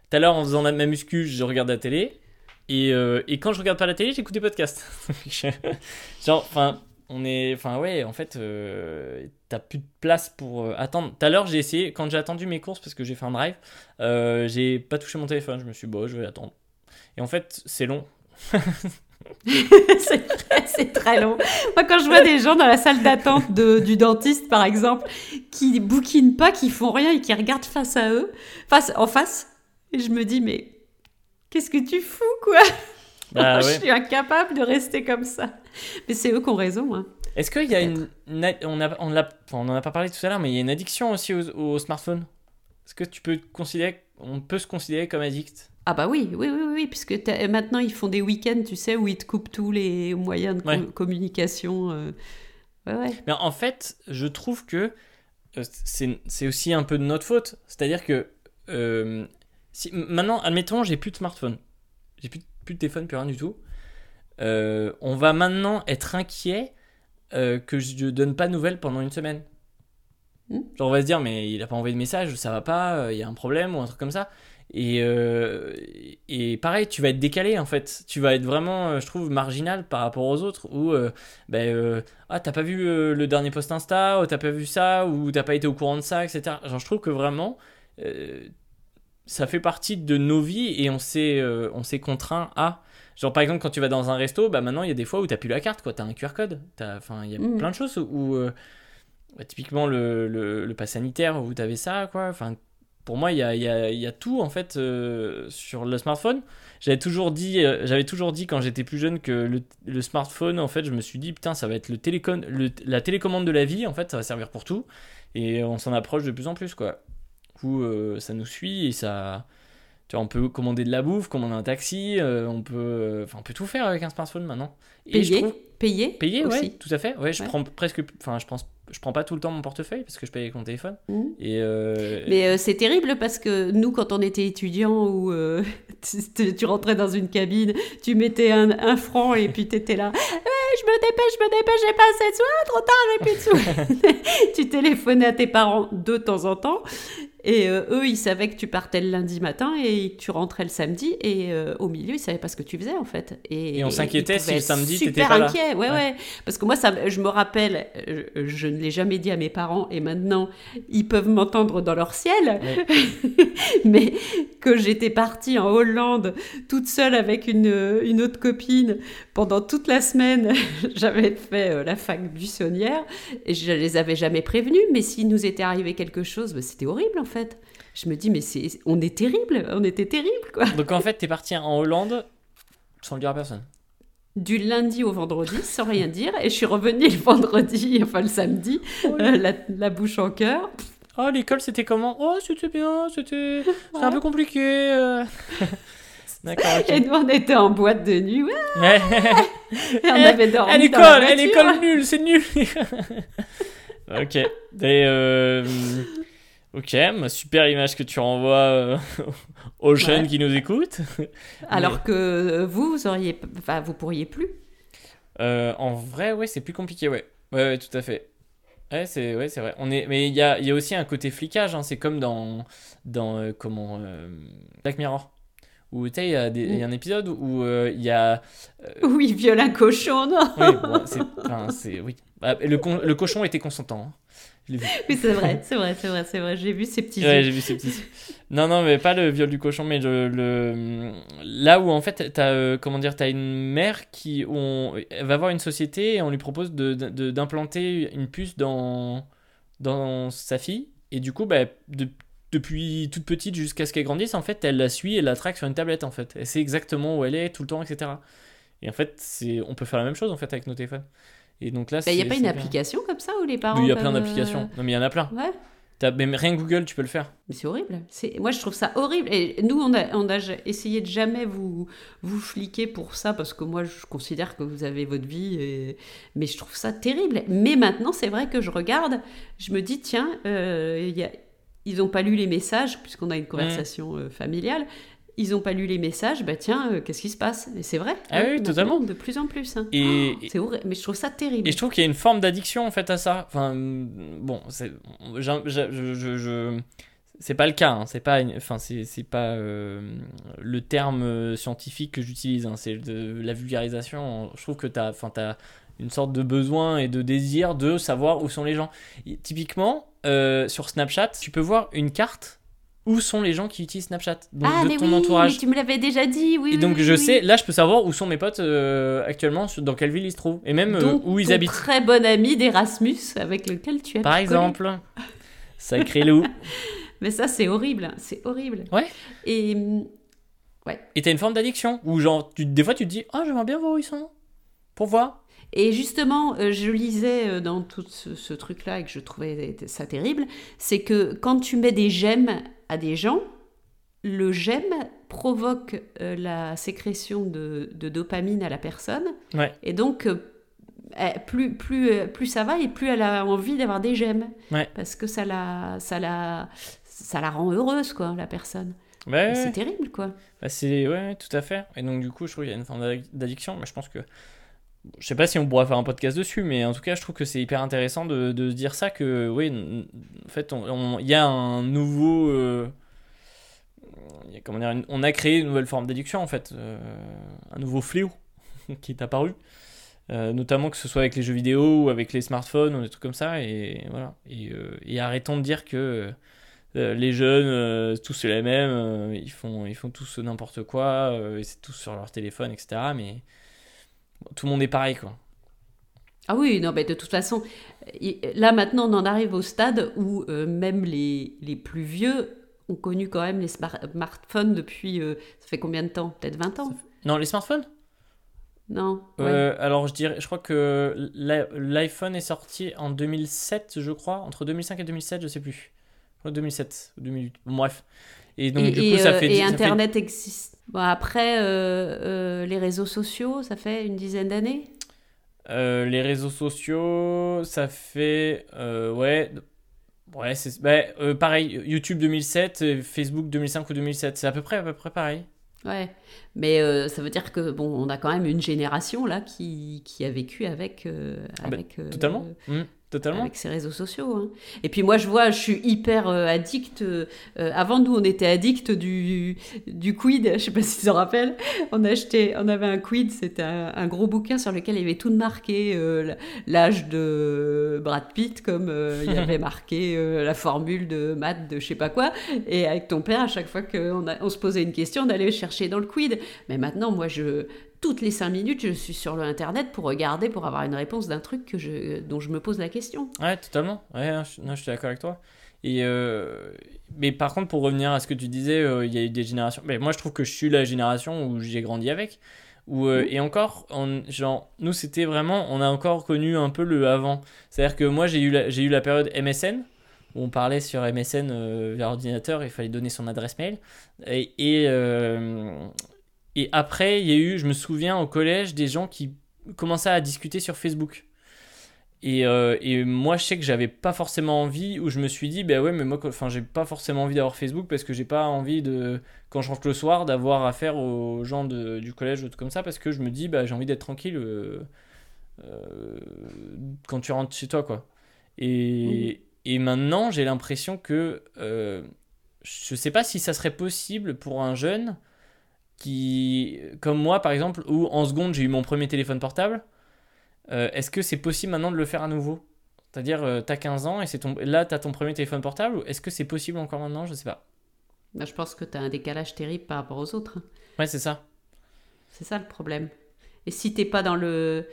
Tout à l'heure, en faisant ma muscu, je regarde la télé. Et, euh, et quand je regarde pas la télé, j'écoute des podcasts. Genre, enfin, on est. Enfin, ouais, en fait, euh, t'as plus de place pour euh, attendre. Tout à l'heure, j'ai essayé, quand j'ai attendu mes courses, parce que j'ai fait un drive, j'ai pas touché mon téléphone. Je me suis dit, bon, je vais attendre. Et en fait, c'est long. c'est très long. Moi, quand je vois des gens dans la salle d'attente de- du dentiste, par exemple, qui bouquinent pas, qui font rien et qui regardent face à eux, face, en face, et je me dis, mais qu'est-ce que tu fous, quoi? Bah Je ouais. suis incapable de rester comme ça. Mais c'est eux qui ont raison. Hein. Est-ce qu'il y a une. On a- on l'a- enfin, on en a pas parlé tout à l'heure, mais il y a une addiction aussi au, au smartphone. Est-ce que tu peux te considérer. On peut se considérer comme addict? Ah bah oui, oui, oui, oui, puisque t'as- maintenant ils font des week-ends, tu sais, où ils te coupent tous les moyens de Ouais. communication. euh. Ouais, ouais. Mais en fait, je trouve que euh, c'est aussi un peu de notre faute. C'est-à-dire que. euh, si, maintenant, admettons, j'ai plus de smartphone. J'ai plus, de- plus de téléphone, plus rien du tout. Euh, on va maintenant être inquiet euh, que je ne donne pas de nouvelles pendant une semaine. Hmm. Genre, on va se dire, mais il a pas envoyé de message, ça va pas, euh, il y a un problème ou un truc comme ça. Et, euh, et pareil, tu vas être décalé en fait. Tu vas être vraiment, euh, je trouve, marginal par rapport aux autres. Ou, euh, ben, euh, ah, t'as pas vu le dernier post Insta, ou t'as pas vu ça, ou t'as pas été au courant de ça, etc. Genre, je trouve que vraiment, ça fait partie de nos vies et on s'est on s'est contraint à. Genre, par exemple, quand tu vas dans un resto, bah maintenant, il y a des fois où t'as plus la carte, quoi. T'as un QR code. Enfin, il y a Mhm. plein de choses où. bah, typiquement, le, le, le pass sanitaire, où t'avais ça, quoi. Enfin, pour moi, il y a, tout en fait euh, sur le smartphone. J'avais toujours dit, euh, j'avais toujours dit quand j'étais plus jeune que le, smartphone, en fait, je me suis dit putain, ça va être le télécon, le- la télécommande de la vie. En fait, ça va servir pour tout. Et on s'en approche de plus en plus, quoi. Du coup, euh, ça nous suit et ça. Tu vois, on peut commander de la bouffe, commander un taxi, euh, on peut, euh, enfin, on peut tout faire avec un smartphone maintenant. Et je Payer, trouve payer, payer, aussi. ouais, tout à fait. Ouais, je prends presque, enfin, je pense, je prends pas tout le temps mon portefeuille parce que je paye avec mon téléphone. Mhm. Et euh, Mais euh, c'est terrible parce que nous, quand on était étudiants ou tu, rentrais dans une cabine, tu mettais un, un franc et puis tu étais là. Ouais, je me dépêche, je me dépêche, j'ai pas assez de sous, Ah, trop tard, j'ai plus de sous. tu téléphonais à tes parents de temps en temps et euh, eux, ils savaient que tu partais le lundi matin et que tu rentrais le samedi et euh, au milieu, ils savaient pas ce que tu faisais en fait. Et, Et on s'inquiétait si le samedi, t'étais pas là. inquiet. Ouais, Ouais. ouais, Parce que moi, ça, je me rappelle, euh, je, je ne l'ai jamais dit à mes parents et maintenant, ils peuvent m'entendre dans leur ciel. mais que j'étais partie en Hollande toute seule avec une, une autre copine pendant toute la semaine. J'avais fait euh, la fac buissonnière et je les avais jamais prévenus. Mais s'il nous était arrivé quelque chose, bah, c'était horrible en fait. Je me dis, mais c'est, on est terrible, on était terrible quoi. donc en fait, t'es parti en Hollande sans le dire à personne. Du lundi au vendredi sans rien dire et je suis revenue le vendredi, enfin le samedi, euh, la, la bouche en cœur. Oh, l'école, c'était comment? Oh, c'était bien, c'était c'était un peu compliqué. euh. D'accord, ok. Et nous on était en boîte de nuit, ouais, Ouais. et on Eh, avait dormi À dans l'école, à voiture. l'école nulle, c'est nul. ok. Et, euh, ok, ma super image que tu renvoies euh, aux jeunes Ouais. qui nous écoutent. Alors que euh, vous, vous auriez, enfin, vous pourriez plus. Euh, en vrai, ouais, c'est plus compliqué, ouais. Ouais, ouais, tout à fait. Ouais, c'est ouais, c'est vrai. On est, mais il y a, y a aussi un côté flicage. hein. C'est comme dans, dans euh, comment euh, Black Mirror. Où tu sais, il y, a y un épisode où euh, il y a. Oui, il viole un cochon, non? Oui, bon, c'est, enfin, oui. Bah, le cochon était consentant. hein. Oui, c'est vrai, c'est vrai, c'est vrai, c'est vrai. J'ai vu ces petits Ouais, j'ai vu ces petits. Non, non, mais pas le viol du cochon, mais le, le- là où en fait t'as euh, comment dire, t'as une mère qui on elle va voir une société et on lui propose de, de- d'implanter une puce dans dans sa fille. Et du coup bah de- depuis toute petite jusqu'à ce qu'elle grandisse en fait elle la suit et la traque sur une tablette en fait. Elle sait exactement où elle est tout le temps etc et en fait c'est on peut faire la même chose en fait avec nos téléphones et donc là Il n'y a c'est- pas une application comme ça où les parents. Il y a plein euh, d'applications non mais il y en a plein Ouais, même rien que Google tu peux le faire mais c'est horrible. Moi, je trouve ça horrible. Et nous, on a, on a essayé de jamais vous, vous fliquer pour ça parce que moi, je considère que vous avez votre vie. Et... Mais je trouve ça terrible. Mais maintenant, c'est vrai que je regarde, je me dis, tiens, euh, y a... ils n'ont pas lu les messages, puisqu'on a Mmh. une conversation euh, familiale. Ils n'ont pas lu les messages, bah tiens, euh, qu'est-ce qui se passe? Et c'est vrai. Ah oui, maintenant, totalement. De plus en plus. hein. et, C'est horrible, mais je trouve ça terrible. Et je trouve qu'il y a une forme d'addiction en fait à ça. Enfin, bon, c'est, j'en- je, je, je- je- c'est pas le cas. hein. C'est pas, une- enfin, c'est, c'est pas euh, le terme euh, scientifique que j'utilise. hein. C'est de la vulgarisation. Je trouve que t'as, enfin, t'as une sorte de besoin et de désir de savoir où sont les gens. Et typiquement, euh, sur Snapchat, tu peux voir une carte où sont les gens qui utilisent Snapchat. Donc ah, de mais ton oui, entourage. mais tu me l'avais déjà dit, oui. Et donc oui, je oui, sais, là je peux savoir où sont mes potes euh, actuellement, dans quelle ville ils se trouvent, et même euh, Dont où ils ton habitent. très bon ami d'Erasmus avec lequel tu as Par exemple. Sacré loup. Mais ça, c'est horrible, hein, c'est horrible. Ouais. Et Et t'as une forme d'addiction où genre tu, des fois tu te dis ah j'aimerais bien voir où ils sont pour voir. Et justement, euh, je lisais euh, dans tout ce, ce truc-là et que je trouvais ça terrible, c'est que quand tu mets des j'aime à des gens, le j'aime provoque euh, la sécrétion de, de dopamine à la personne. Ouais. Et donc, euh, eh, plus, plus, euh, plus ça va et plus elle a envie d'avoir des. Ouais. Parce que ça la, ça, la, ça la rend heureuse, quoi, la personne. Ouais, C'est terrible, quoi. Bah, c'est ouais tout à fait. Et donc du coup je trouve qu'il y a une forme d'addic- d'addiction, mais je pense que je sais pas si on pourra faire un podcast dessus, mais en tout cas je trouve que c'est hyper intéressant de, de dire ça que oui en fait il y a un nouveau euh, comment dire, une- on a créé une nouvelle forme d'addiction en fait, euh, un nouveau fléau qui est apparu. Euh, notamment que ce soit avec les jeux vidéo ou avec les smartphones ou des trucs comme ça et voilà et, arrêtons de dire que les jeunes tous c'est les mêmes ils font ils font tous n'importe quoi et c'est tous sur leur téléphone etc mais tout le monde est pareil quoi. Ah oui, non, mais de toute façon, là maintenant on en arrive au stade où euh, même les, les plus vieux ont connu quand même les smart- smartphones depuis, euh, ça fait combien de temps? Peut-être 20 ans? Non les smartphones? Non Ouais. Euh, alors je dirais je crois que l'i- l'iPhone est sorti en 2007 je crois entre 2005 et 2007 je sais plus. Je crois 2007 ou 2008 Bon, bref et donc et du et, coup ça euh, fait et fait- Internet existe. Bon, après, euh, euh, les réseaux sociaux, ça fait une dizaine d'années? Les réseaux sociaux, ça fait. ouais. Ouais, c'est. bah, euh, pareil, YouTube 2007, euh, Facebook 2005 ou 2007. C'est à peu près, à peu près pareil. Ouais, mais euh, ça veut dire que bon, on a quand même une génération là qui, qui a vécu avec, euh, Ah bah, Totalement. Mm, totalement. avec ces réseaux sociaux. hein. Et puis moi, je vois, je suis hyper euh, addict. euh, euh, avant, nous, on était addict du, du quid. Je sais pas si tu te rappelles. On achetait, on avait un quid. C'était un, un gros bouquin sur lequel il y avait tout marqué euh, l'âge de Brad Pitt, comme il y avait marqué la formule de maths de je sais pas quoi. Et avec ton père, à chaque fois qu'on on se posait une question, on allait chercher dans le quid. Mais maintenant, moi, je toutes les cinq minutes, je suis sur le internet pour regarder, pour avoir une réponse d'un truc que je, dont je me pose la question. Ouais, totalement. Ouais, non, je, non, je suis d'accord avec toi. Et euh, mais par contre, pour revenir à ce que tu disais, euh, il y a eu des générations. Mais moi, je trouve que je suis la génération où j'ai grandi avec. Où, euh, Mhm. Et encore, on, genre, nous, c'était vraiment. On a encore connu un peu le avant. C'est-à-dire que moi, j'ai eu, la- eu la période MSN. Où on parlait sur MSN euh, via ordinateur, il fallait donner son adresse mail. Et, et, euh, et après, il y a eu, je me souviens au collège, des gens qui commençaient à discuter sur Facebook. Et, euh, et moi, je sais que j'avais pas forcément envie, ou je me suis dit, bah ouais, mais moi, enfin, j'ai pas forcément envie d'avoir Facebook parce que j'ai pas envie de, quand je rentre le soir, d'avoir affaire aux gens de- du collège ou tout comme ça, parce que je me dis, bah j'ai envie d'être tranquille euh, euh, quand tu rentres chez toi, quoi. Et, et maintenant, j'ai l'impression que je sais pas si ça serait possible pour un jeune qui, comme moi par exemple, où en seconde j'ai eu mon premier téléphone portable. Euh, Est-ce que c'est possible maintenant de le faire à nouveau? C'est-à-dire, euh, t'as 15 ans et c'est ton... là, t'as ton premier téléphone portable. ou Est-ce que c'est possible encore maintenant? Je sais pas. Là, je pense que tu as un décalage terrible par rapport aux autres. hein. Ouais, c'est ça. C'est ça le problème. Et si t'es pas dans le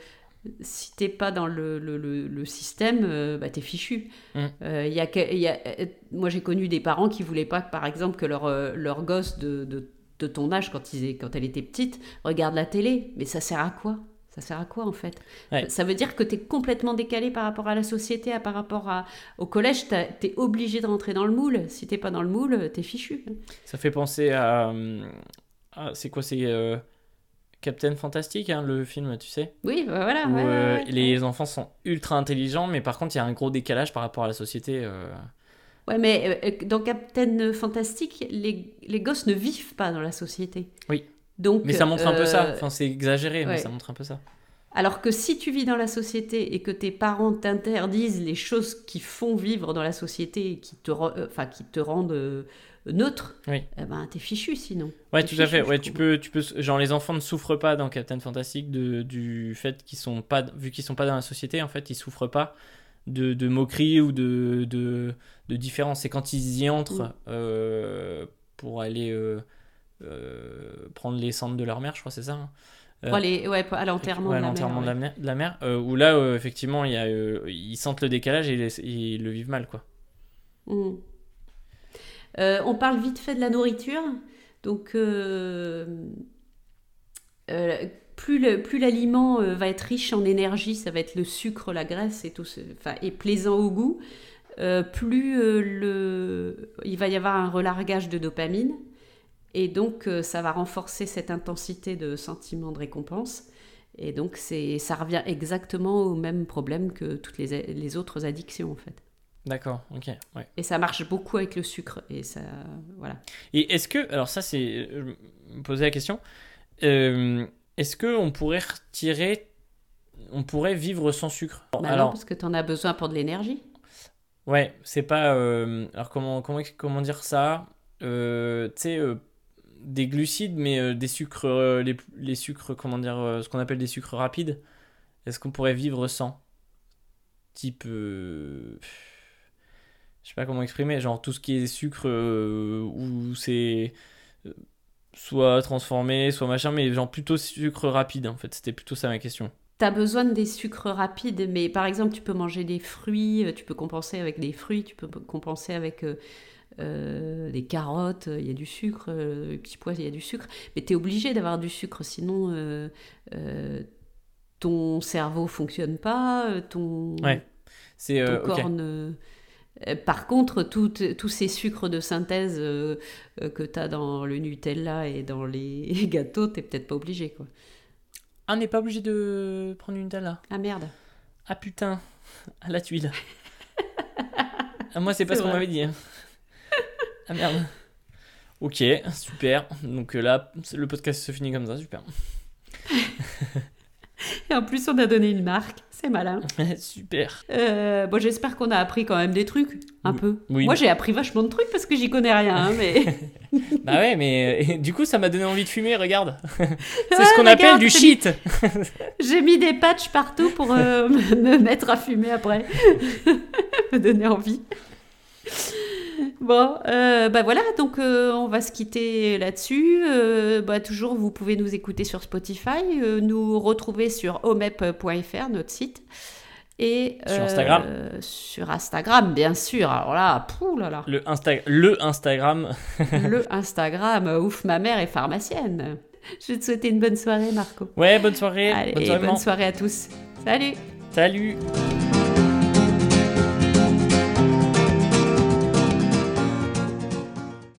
si t'es pas dans le, le, le- le système, euh, bah t'es fichu. Mm. Euh, il y a que- il y a, euh, moi, j'ai connu des parents qui voulaient pas, par exemple, que leur, euh, leur gosse de, de, de ton âge, quand, ils, quand elle était petite, regarde la télé. Mais ça sert à quoi? Ça sert à quoi en fait? Ouais. Ça veut dire que tu es complètement décalé par rapport à la société, par rapport à, au collège. Tu es obligé de rentrer dans le moule. Si t'es pas dans le moule, t'es fichu. Ça fait penser à. à- c'est quoi C'est euh, Captain Fantastic, hein, le film, tu sais? Oui, bah voilà. Où ouais, ouais, euh, ouais. les enfants sont ultra intelligents, mais par contre, il y a un gros décalage par rapport à la société. euh. Ouais, mais euh, dans Captain Fantastic, les, les gosses ne vivent pas dans la société. Oui. Donc, Mais ça montre un peu ça. euh, Enfin, c'est exagéré, mais ça montre un peu ça. Alors que si tu vis dans la société et que tes parents t'interdisent les choses qui font vivre dans la société et qui te, re- euh, enfin, qui te rendent euh, neutre, Oui. eh ben, t'es fichu sinon. Ouais, tout à fait. Ouais, tu peux, tu peux, genre les enfants ne souffrent pas dans Captain Fantastic de, du fait qu'ils sont pas, vu qu'ils sont pas dans la société, en fait, ils souffrent pas de, de moqueries ou de, de, de différences. C'est quand ils y entrent Mm. euh, pour aller euh, euh, prendre les cendres de leur mère, je crois, c'est ça. hein. Pour aller, ouais, à l'enterrement Ouais, de la mère. de, ouais. la mère, de la mère, euh, où là, euh, effectivement, il y a, ils sentent le décalage et ils, ils le vivent mal, quoi. Mm. On parle vite fait de la nourriture. Donc, plus le- plus l'aliment euh, va être riche en énergie, ça va être le sucre, la graisse et tout, ce- enfin, et plaisant au goût, euh, plus euh, le, il va y avoir un relargage de dopamine. Et donc, euh, ça va renforcer cette intensité de sentiment de récompense. Et donc, c'est, ça revient exactement au même problème que toutes les, les autres addictions, en fait. D'accord, ok, ouais. Et ça marche beaucoup avec le sucre. Et ça, voilà. Et est-ce que, alors ça c'est, je me posais la question, est-ce que on pourrait retirer, on pourrait vivre sans sucre? Bah non, parce que tu en as besoin pour de l'énergie. ouais, c'est pas, euh, alors comment, comment, comment dire ça? Euh, Tu sais, euh, des glucides, mais des sucres, les, les sucres, comment dire, ce qu'on appelle des sucres rapides. Est-ce qu'on pourrait vivre sans? Type. je sais pas comment exprimer, genre tout ce qui est sucre où c'est soit transformé, soit machin, mais genre plutôt sucre rapide en fait. C'était plutôt ça ma question. T'as besoin des sucres rapides, mais par exemple, tu peux manger des fruits, euh, tu peux compenser avec des fruits, tu peux compenser avec euh, euh, des carottes, il y a du sucre, euh, les petits pois, il y a du sucre, mais t'es obligé d'avoir du sucre, sinon euh, euh, ton cerveau fonctionne pas, euh, ton, Ouais, ton euh, corps ne... Euh, Par contre, tous ces sucres de synthèse euh, euh, que tu as dans le Nutella et dans les gâteaux, t'es peut-être pas obligé, quoi. Ah, on n'est pas obligé de prendre une Nutella. Ah merde. Ah putain, à la tuile. ah, moi, c'est pas ce qu'on m'avait dit. hein. Ah merde. Ok, super. Donc là, le podcast se finit comme ça, super. Et en plus, on a donné une marque, c'est malin. super. Euh, bon, j'espère qu'on a appris quand même des trucs, un Oui. peu. Oui. Moi, j'ai appris vachement de trucs parce que j'y connais rien, hein, mais... Bah ouais, mais euh, du coup, ça m'a donné envie de fumer, regarde. c'est Ouais, ce qu'on appelle du shit. J'ai mis des patchs partout pour euh, me mettre à fumer après. me donner envie. Bon, euh, bah voilà, donc euh, on va se quitter là-dessus. Euh, bah, toujours, vous pouvez nous écouter sur Spotify, euh, nous retrouver sur omep.fr, notre site. Et, Sur Instagram. Sur Instagram, bien sûr. Alors là, pouh là là. Le, Insta le Instagram. Le Instagram, ouf, ma mère est pharmacienne. Je vais te souhaiter une bonne soirée, Marco. Ouais, bonne soirée. Allez, bonne et soirée. bonne soirée à tous. Salut Salut.